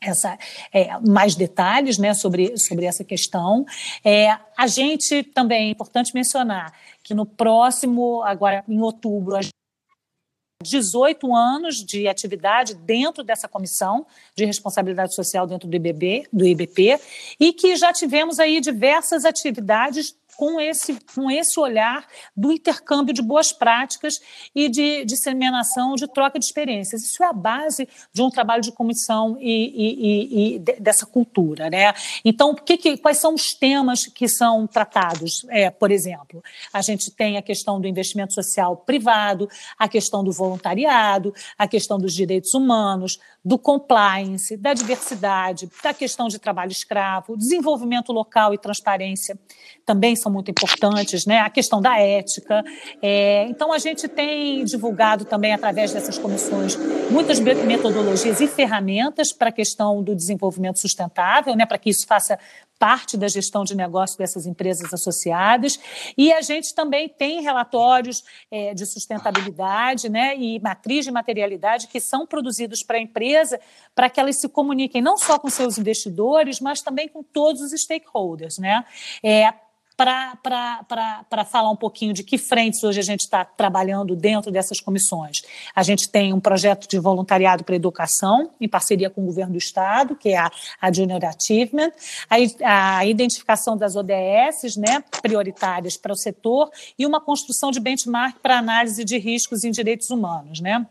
essa, é, mais detalhes né, sobre, sobre essa questão. É, a gente também é importante mencionar que no próximo, agora em outubro, a 18 anos de atividade dentro dessa comissão de responsabilidade social dentro do IBB, do IBP, e que já tivemos aí diversas atividades com esse, com esse olhar do intercâmbio de boas práticas e de disseminação, de troca de experiências. Isso é a base de um trabalho de comissão e, e, e, e dessa cultura. Né? Então, que, que, quais são os temas que são tratados? É, por exemplo, a gente tem a questão do investimento social privado, a questão do voluntariado, a questão dos direitos humanos, do compliance, da diversidade, da questão de trabalho escravo, desenvolvimento local e transparência também são muito importantes, né? A questão da ética. É, então, a gente tem divulgado também, através dessas comissões, muitas metodologias e ferramentas para a questão do desenvolvimento sustentável, né? Para que isso faça parte da gestão de negócio dessas empresas associadas. E a gente também tem relatórios é, de sustentabilidade né, e matriz de materialidade que são produzidos para a empresa para que elas se comuniquem não só com seus investidores, mas também com todos os stakeholders. Né? É, para falar um pouquinho de que frentes hoje a gente está trabalhando dentro dessas comissões. A gente tem um projeto de voluntariado para educação, em parceria com o governo do Estado, que é a, a Junior Achievement, a, a identificação das ODS né, prioritárias para o setor e uma construção de benchmark para análise de riscos em direitos humanos. Né?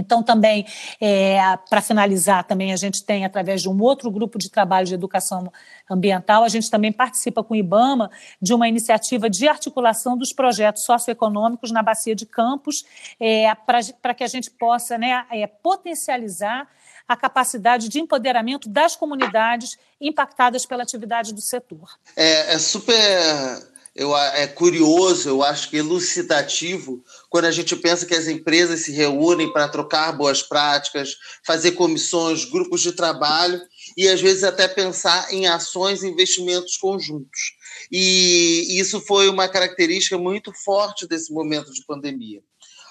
Então, também, é, para finalizar, também a gente tem, através de um outro grupo de trabalho de educação ambiental, a gente também participa com o IBAMA de uma iniciativa de articulação dos projetos socioeconômicos na Bacia de Campos, é, para que a gente possa né, é, potencializar a capacidade de empoderamento das comunidades impactadas pela atividade do setor. É, é super eu, é curioso, eu acho que elucidativo, quando a gente pensa que as empresas se reúnem para trocar boas práticas, fazer comissões, grupos de trabalho e às vezes até pensar em ações e investimentos conjuntos. E isso foi uma característica muito forte desse momento de pandemia.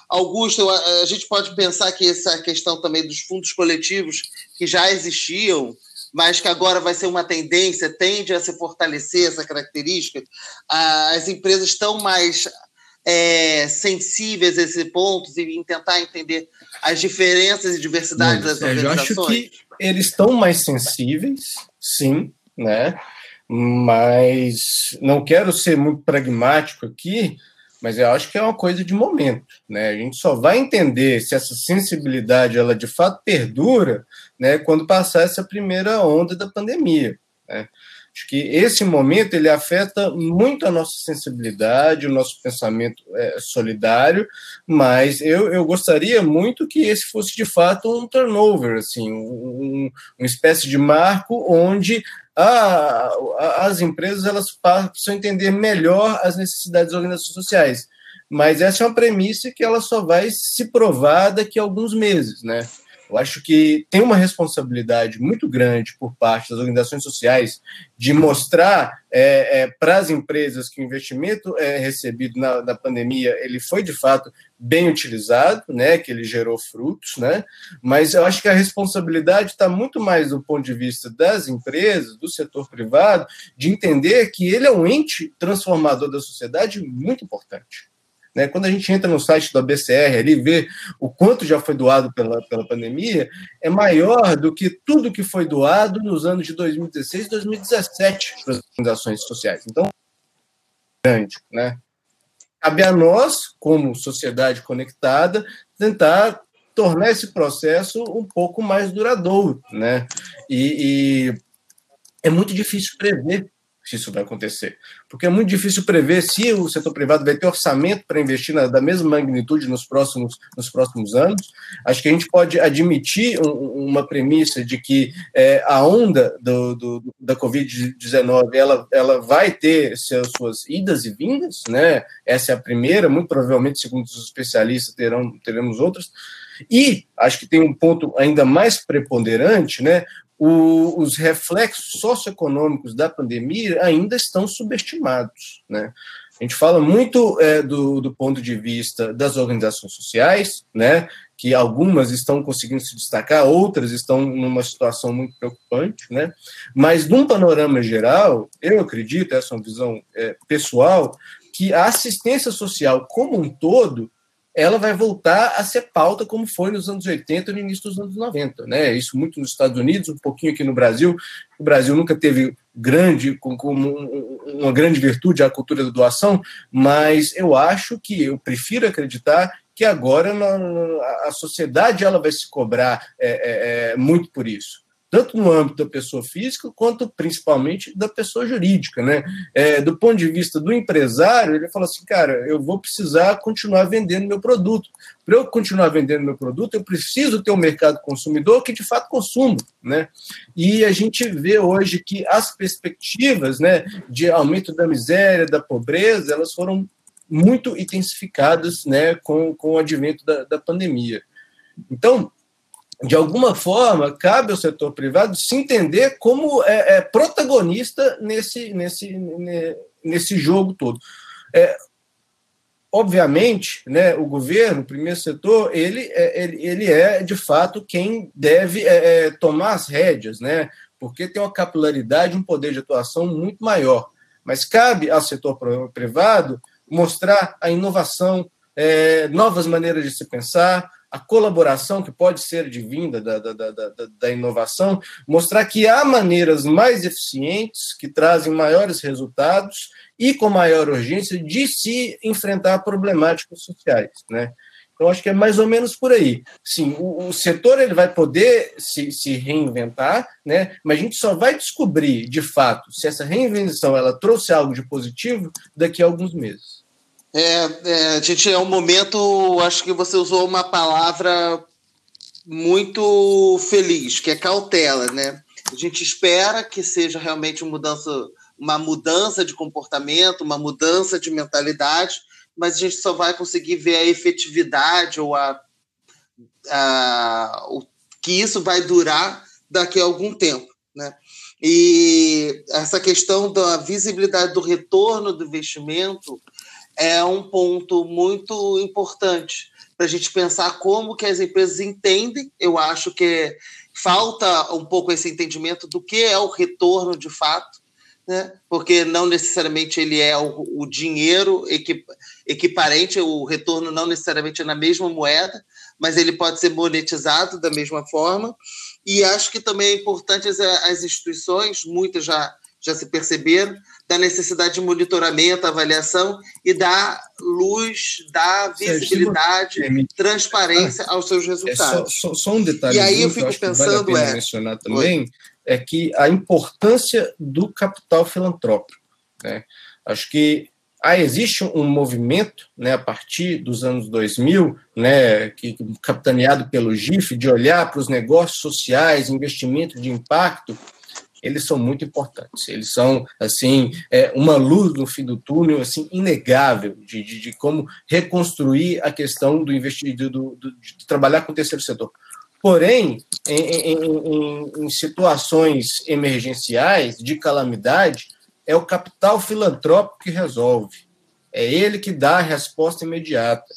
Augusto, a gente pode pensar que essa questão também dos fundos coletivos que já existiam, mas que agora vai ser uma tendência, tende a se fortalecer essa característica, as empresas estão mais é, sensíveis a esse ponto e em tentar entender as diferenças e diversidades das organizações? Eu acho que eles estão mais sensíveis, sim, né? Mas não quero ser muito pragmático aqui, mas eu acho que é uma coisa de momento, né? A gente só vai entender se essa sensibilidade ela de fato perdura, né, quando passar essa primeira onda da pandemia. Né? Acho que esse momento ele afeta muito a nossa sensibilidade, o nosso pensamento é, solidário, mas eu, eu gostaria muito que esse fosse de fato um turnover, assim, um, uma espécie de marco onde a, as empresas elas a entender melhor as necessidades das organizações sociais. Mas essa é uma premissa que ela só vai se provar daqui a alguns meses, né? Eu acho que tem uma responsabilidade muito grande por parte das organizações sociais de mostrar é, é, para as empresas que o investimento é, recebido na, na, pandemia ele foi de fato bem utilizado, né, que ele gerou frutos, né, mas eu acho que a responsabilidade está muito mais do ponto de vista das empresas, do setor privado, de entender que ele é um ente transformador da sociedade muito importante. Né? Quando a gente entra no site da BCR ali vê o quanto já foi doado pela, pela pandemia, é maior do que tudo que foi doado nos anos de 2016 e 2017 para as organizações sociais. Então, grande, né? Cabe a nós, como sociedade conectada, tentar tornar esse processo um pouco mais duradouro, né? E, e é muito difícil prever se isso vai acontecer. Porque é muito difícil prever se o setor privado vai ter orçamento para investir na, da mesma magnitude nos próximos, nos próximos anos. Acho que a gente pode admitir um, uma premissa de que é, a onda do, do, da Covid-19 ela, ela vai ter suas idas e vindas, né? Essa é a primeira, muito provavelmente, segundo os especialistas, terão, teremos outras. E acho que tem um ponto ainda mais preponderante, né? O, os reflexos socioeconômicos da pandemia ainda estão subestimados. Né? A gente fala muito é, do, do ponto de vista das organizações sociais, né, que algumas estão conseguindo se destacar, outras estão numa situação muito preocupante, né? mas num panorama geral, eu acredito, essa é uma visão é, pessoal, que a assistência social como um todo ela vai voltar a ser pauta como foi nos anos 80 e no início dos anos 90. Né? Isso muito nos Estados Unidos, um pouquinho aqui no Brasil. O Brasil nunca teve grande como uma grande virtude a cultura da doação, mas eu acho que eu prefiro acreditar que agora a sociedade ela vai se cobrar é, é, é, muito por isso. Tanto no âmbito da pessoa física, quanto principalmente da pessoa jurídica. Né? É, do ponto de vista do empresário, ele fala assim: cara, eu vou precisar continuar vendendo meu produto. Para eu continuar vendendo meu produto, eu preciso ter um mercado consumidor que de fato consuma. Né? E a gente vê hoje que as perspectivas né, de aumento da miséria, da pobreza, elas foram muito intensificadas né, com, com o advento da, da pandemia. Então, de alguma forma, cabe ao setor privado se entender como é, é protagonista nesse, nesse, nesse jogo todo. É, obviamente, né, o governo, o primeiro setor, ele, é, ele, ele é, de fato, quem deve é, é, tomar as rédeas, né, porque tem uma capilaridade, um poder de atuação muito maior. Mas cabe ao setor privado mostrar a inovação, é, novas maneiras de se pensar, a colaboração que pode ser advinda da, da, da, da, inovação, mostrar que há maneiras mais eficientes, que trazem maiores resultados e com maior urgência de se enfrentar problemáticas sociais, né? Então, acho que é mais ou menos por aí. Sim, o, o, setor ele vai poder se, se reinventar, né? mas a gente só vai descobrir, de fato, se essa reinvenção ela trouxe algo de positivo daqui a alguns meses. É, é, gente é um momento, acho que você usou uma palavra muito feliz, que é cautela, né? A gente espera que seja realmente uma mudança, uma mudança de comportamento, uma mudança de mentalidade, mas a gente só vai conseguir ver a efetividade ou a, a o, que isso vai durar daqui a algum tempo, né? E essa questão da visibilidade do retorno do investimento é um ponto muito importante para a gente pensar como que as empresas entendem. Eu acho que falta um pouco esse entendimento do que é o retorno de fato, né? porque não necessariamente ele é o, o dinheiro equiparente, o retorno não necessariamente é na mesma moeda, mas ele pode ser monetizado da mesma forma. E acho que também é importante as, as instituições, muitas já, já se perceberam, da necessidade de monitoramento, avaliação e da luz, da visibilidade, transparência ah, aos seus resultados. É só, só, só, um detalhe. E aí eu fico eu pensando vale é mencionar também Oi. é que a importância do capital filantrópico. Né? Acho que ah, existe um movimento, né, a partir dos anos 2000, né, que, capitaneado pelo GIF, de olhar para os negócios sociais, investimento de impacto, eles são muito importantes. Eles são, assim, é, uma luz no fim do túnel, assim, inegável de, de, de como reconstruir a questão do investimento, do, do, de trabalhar com o terceiro setor. Porém, em, em, em, situações emergenciais, de calamidade, é o capital filantrópico que resolve. É ele que dá a resposta imediata.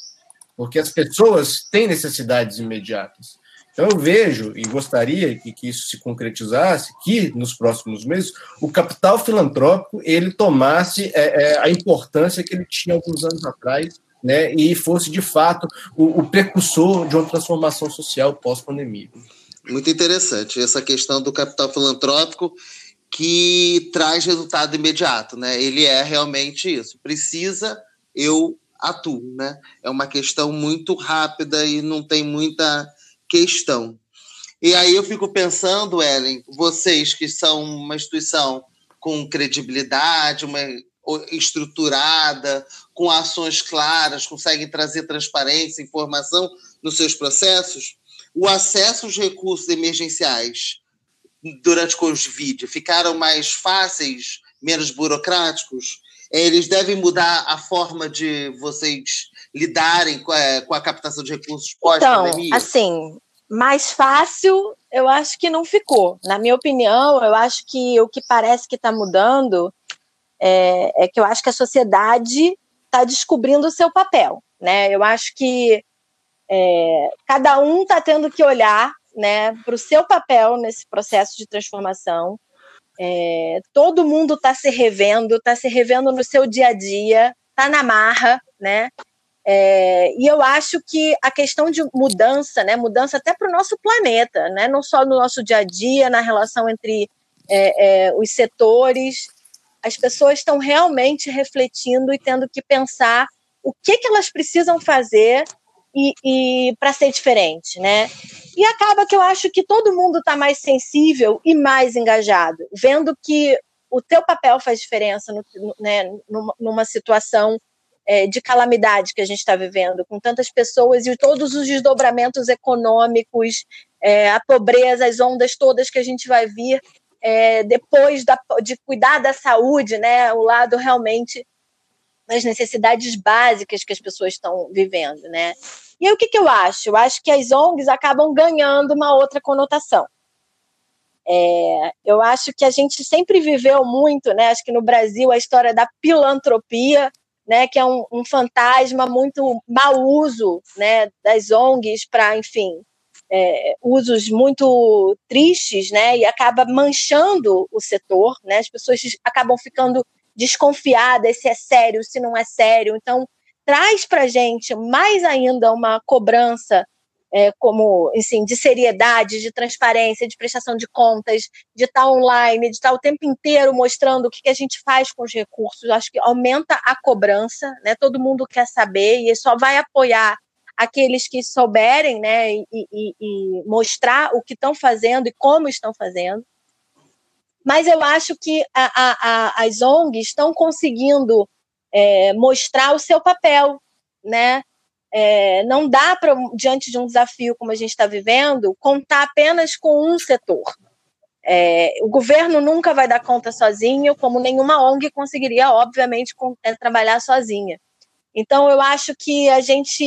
Porque as pessoas têm necessidades imediatas. Então, eu vejo e gostaria que, que isso se concretizasse, que nos próximos meses o capital filantrópico ele tomasse é, é, a importância que ele tinha alguns anos atrás né, e fosse de fato o, o precursor de uma transformação social pós-pandemia. Muito interessante essa questão do capital filantrópico que traz resultado imediato, né? Ele é realmente isso. Precisa, eu atuo, né? É uma questão muito rápida e não tem muita questão. E aí eu fico pensando, Ellen, vocês que são uma instituição com credibilidade, uma estruturada, com ações claras, conseguem trazer transparência, informação nos seus processos, o acesso aos recursos emergenciais durante o Covid ficaram mais fáceis, menos burocráticos? Eles devem mudar a forma de vocês lidarem com a, com a captação de recursos pós-pandemia? Então, assim, mais fácil, eu acho que não ficou. Na minha opinião, eu acho que o que parece que está mudando é, é, que eu acho que a sociedade está descobrindo o seu papel. Né? Eu acho que é, cada um está tendo que olhar né, para o seu papel nesse processo de transformação. É, todo mundo está se revendo, está se revendo no seu dia a dia, está na marra, né? É, e eu acho que a questão de mudança, né, mudança até para o nosso planeta, né, não só no nosso dia a dia, na relação entre é, é, os setores, as pessoas estão realmente refletindo e tendo que pensar o que, que elas precisam fazer e, e para ser diferente, né? E acaba que eu acho que todo mundo está mais sensível e mais engajado, vendo que o teu papel faz diferença no, né, numa, numa situação é, de calamidade que a gente está vivendo, com tantas pessoas e todos os desdobramentos econômicos, é, a pobreza, as ondas todas que a gente vai vir é, depois da, de cuidar da saúde, né, o lado realmente das necessidades básicas que as pessoas estão vivendo, né? E aí, o que, que eu acho? Eu acho que as ONGs acabam ganhando uma outra conotação. É, eu acho que a gente sempre viveu muito, né? Acho que no Brasil a história da filantropia, né? Que é um, um fantasma muito mau uso, né? Das ONGs para, enfim, é, usos muito tristes, né? E acaba manchando o setor, né? As pessoas acabam ficando desconfiadas se é sério, se não é sério. Então, traz para gente mais ainda uma cobrança é, como assim, de seriedade, de transparência, de prestação de contas, de estar online, de estar o tempo inteiro mostrando o que, que a gente faz com os recursos. Acho que aumenta a cobrança, né? Todo mundo quer saber e só vai apoiar aqueles que souberem, né? E, e, e mostrar o que estão fazendo e como estão fazendo. Mas eu acho que a, a, a, as ONGs estão conseguindo é, mostrar o seu papel, né? É, não dá para, diante de um desafio como a gente está vivendo, contar apenas com um setor. É, o governo nunca vai dar conta sozinho, como nenhuma ONG conseguiria, obviamente, é, trabalhar sozinha. Então, eu acho que a gente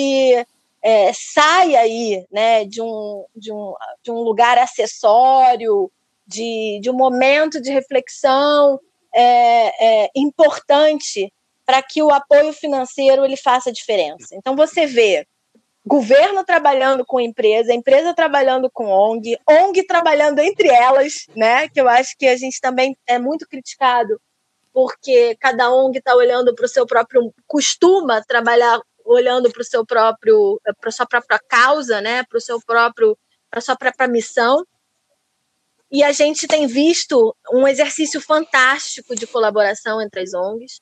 é, sai aí né, de, um, de, um, de um lugar acessório, de, de um momento de reflexão é, é, importante para que o apoio financeiro ele faça diferença. Então você vê governo trabalhando com empresa, empresa trabalhando com ONG, ONG trabalhando entre elas, né? Que eu acho que a gente também é muito criticado porque cada ONG está olhando para o seu próprio costuma trabalhar olhando para o seu próprio para sua própria causa, né? Para o seu próprio para sua própria missão. E a gente tem visto um exercício fantástico de colaboração entre as ONGs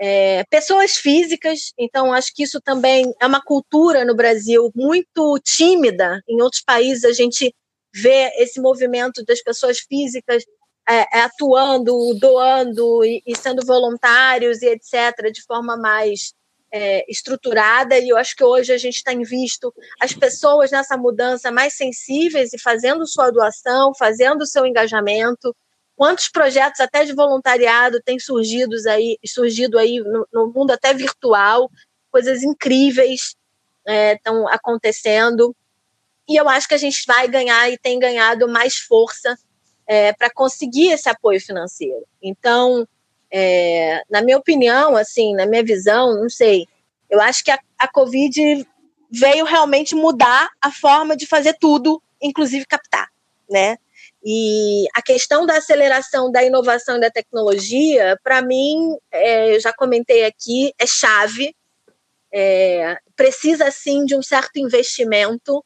é, pessoas físicas, então acho que isso também é uma cultura no Brasil muito tímida. Em outros países a gente vê esse movimento das pessoas físicas é, é atuando, doando e, e, sendo voluntários e etc., de forma mais é, estruturada. E eu acho que hoje a gente tem visto as pessoas nessa mudança mais sensíveis e fazendo sua doação, fazendo seu engajamento quantos projetos até de voluntariado têm surgido aí, surgido aí no, no mundo até virtual, coisas incríveis estão é, acontecendo. E eu acho que a gente vai ganhar e tem ganhado mais força é, para conseguir esse apoio financeiro. Então, é, na minha opinião, assim, na minha visão, não sei, eu acho que a, a Covid veio realmente mudar a forma de fazer tudo, inclusive captar, né? E a questão da aceleração da inovação e da tecnologia, para mim, é, eu já comentei aqui, é chave. É, precisa sim de um certo investimento,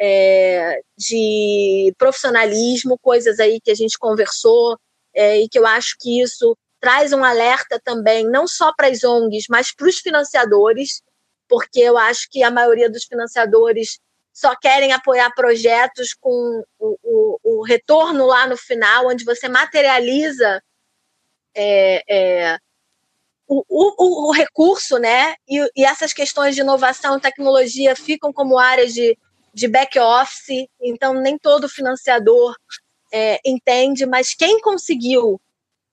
é, de profissionalismo, coisas aí que a gente conversou é, e que eu acho que isso traz um alerta também, não só para as ONGs, mas para os financiadores, porque eu acho que a maioria dos financiadores só querem apoiar projetos com o, o, o retorno lá no final, onde você materializa é, é, o, o, o, recurso, né? E, e, essas questões de inovação e tecnologia ficam como áreas de, de back-office, então nem todo financiador é, entende, mas quem conseguiu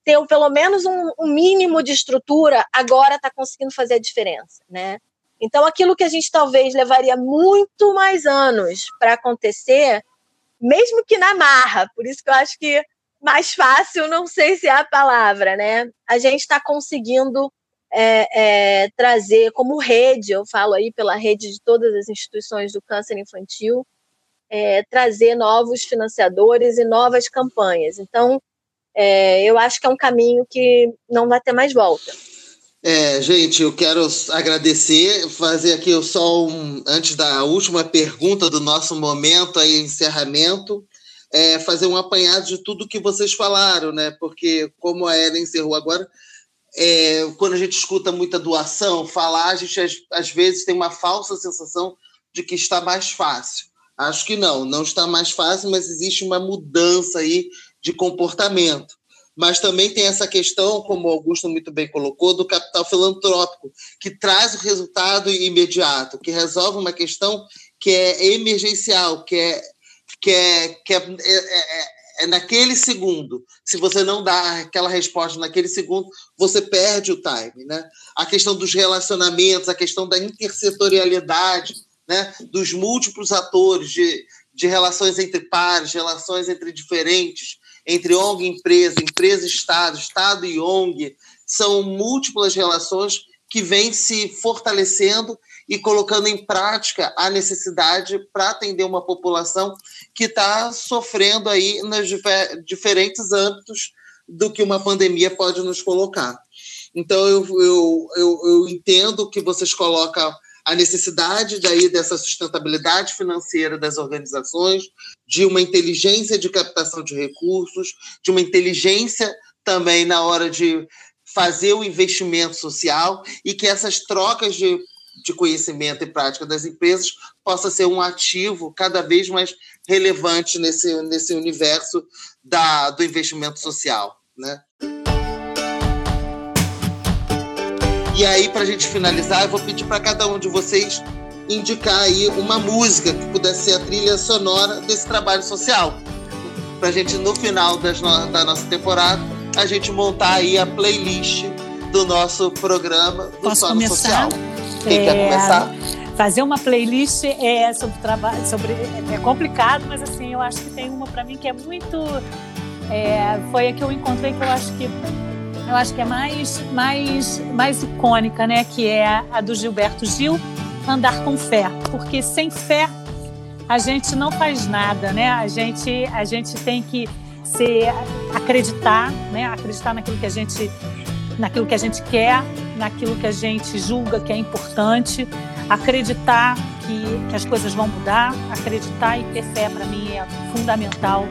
ter pelo menos um, um mínimo de estrutura, agora está conseguindo fazer a diferença, né? Então, aquilo que a gente talvez levaria muito mais anos para acontecer, mesmo que na marra, por isso que eu acho que mais fácil, não sei se é a palavra, né? A gente está conseguindo é, é, trazer como rede, eu falo aí pela rede de todas as instituições do câncer infantil, é, trazer novos financiadores e novas campanhas. Então, é, eu acho que é um caminho que não vai ter mais volta. É, gente, eu quero agradecer, fazer aqui só um, antes da última pergunta do nosso momento aí, encerramento, é, fazer um apanhado de tudo que vocês falaram, né? Porque, como a Ellen encerrou agora, é, quando a gente escuta muita doação, falar, a gente às, às vezes tem uma falsa sensação de que está mais fácil. Acho que não, não está mais fácil, mas existe uma mudança aí de comportamento. Mas também tem essa questão, como o Augusto muito bem colocou, do capital filantrópico, que traz o resultado imediato, que resolve uma questão que é emergencial, que é, que é, que é, é, é, é naquele segundo. Se você não dá aquela resposta naquele segundo, você perde o time. Né? A questão dos relacionamentos, a questão da intersetorialidade, né? dos múltiplos atores, de, de relações entre pares, relações entre diferentes, entre ONG e empresa, empresa e Estado, Estado e ONG. São múltiplas relações que vêm se fortalecendo e colocando em prática a necessidade para atender uma população que está sofrendo aí nos diferentes âmbitos do que uma pandemia pode nos colocar. Então, eu, eu, eu, eu entendo que vocês colocam a necessidade daí dessa sustentabilidade financeira das organizações, de uma inteligência de captação de recursos, de uma inteligência também na hora de fazer o investimento social e que essas trocas de, de conhecimento e prática das empresas possa ser um ativo cada vez mais relevante nesse, nesse universo da, do investimento social. Né? E aí, para a gente finalizar, eu vou pedir para cada um de vocês indicar aí uma música que pudesse ser a trilha sonora desse trabalho social. Para a gente, no final no, da nossa temporada, a gente montar aí a playlist do nosso programa do Posso Sono começar? Social. Quem é... quer começar? Fazer uma playlist é sobre trabalho, sobre é complicado, mas assim eu acho que tem uma para mim que é muito é, foi a que eu encontrei que eu acho que eu acho que é mais, mais, mais icônica, né? Que é a do Gilberto Gil, Andar com Fé. Porque sem fé a gente não faz nada, né? A gente, a gente tem que ser, acreditar, né? Acreditar naquilo que a gente naquilo que a gente quer, naquilo que a gente julga que é importante, acreditar que, que as coisas vão mudar, acreditar e ter fé para mim é fundamental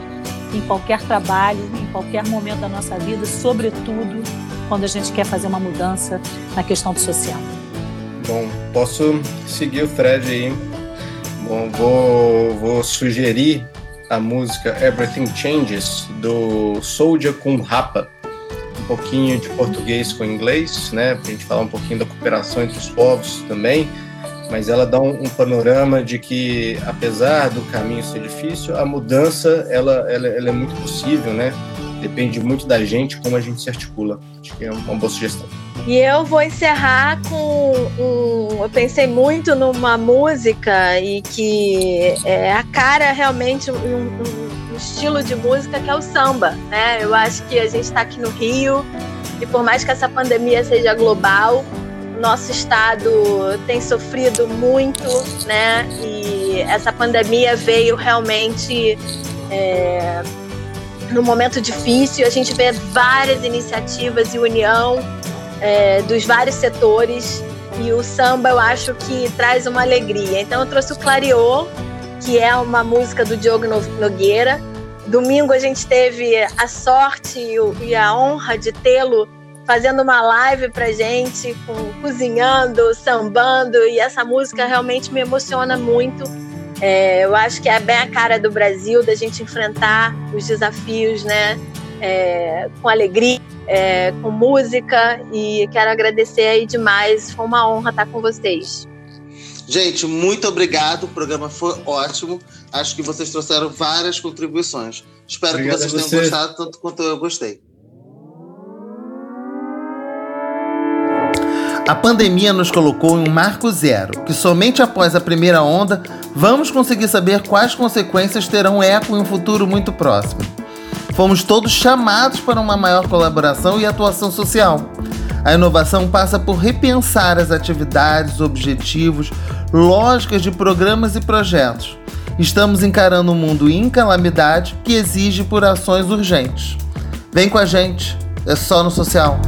em qualquer trabalho, em qualquer momento da nossa vida, sobretudo quando a gente quer fazer uma mudança na questão do social. Bom, posso seguir o Fred aí. Bom, vou, vou sugerir a música Everything Changes do Soldier com Rapa. Um pouquinho de português com inglês, né? Pra gente falar um pouquinho da cooperação entre os povos também mas ela dá um, um, panorama de que, apesar do caminho ser difícil, a mudança ela, ela, ela, é muito possível, né? Depende muito da gente, como a gente se articula. Acho que é uma boa sugestão. E eu vou encerrar com um. Eu pensei muito numa música e que é a cara realmente um, um, um estilo de música que é o samba, né? Eu acho que a gente está aqui no Rio e por mais que essa pandemia seja global, nosso estado tem sofrido muito, né? E essa pandemia veio realmente é, num momento difícil. A gente vê várias iniciativas e união é, dos vários setores e o samba eu acho que traz uma alegria. Então eu trouxe o Clareou, que é uma música do Diogo Nogueira. Domingo a gente teve a sorte e a honra de tê-lo fazendo uma live pra gente, com, cozinhando, sambando, e essa música realmente me emociona muito. É, eu acho que é bem a cara do Brasil, da gente enfrentar os desafios, né? É, com alegria, é, com música, e quero agradecer aí demais. Foi uma honra estar com vocês. Gente, muito obrigado. O programa foi ótimo. Acho que vocês trouxeram várias contribuições. Espero Obrigado que vocês tenham gostado tanto quanto eu gostei. A pandemia nos colocou em um marco zero, que somente após a primeira onda vamos conseguir saber quais consequências terão eco em um futuro muito próximo. Fomos todos chamados para uma maior colaboração e atuação social. A inovação passa por repensar as atividades, objetivos, lógicas de programas e projetos. Estamos encarando um mundo em calamidade que exige por ações urgentes. Vem com a gente, é só no social.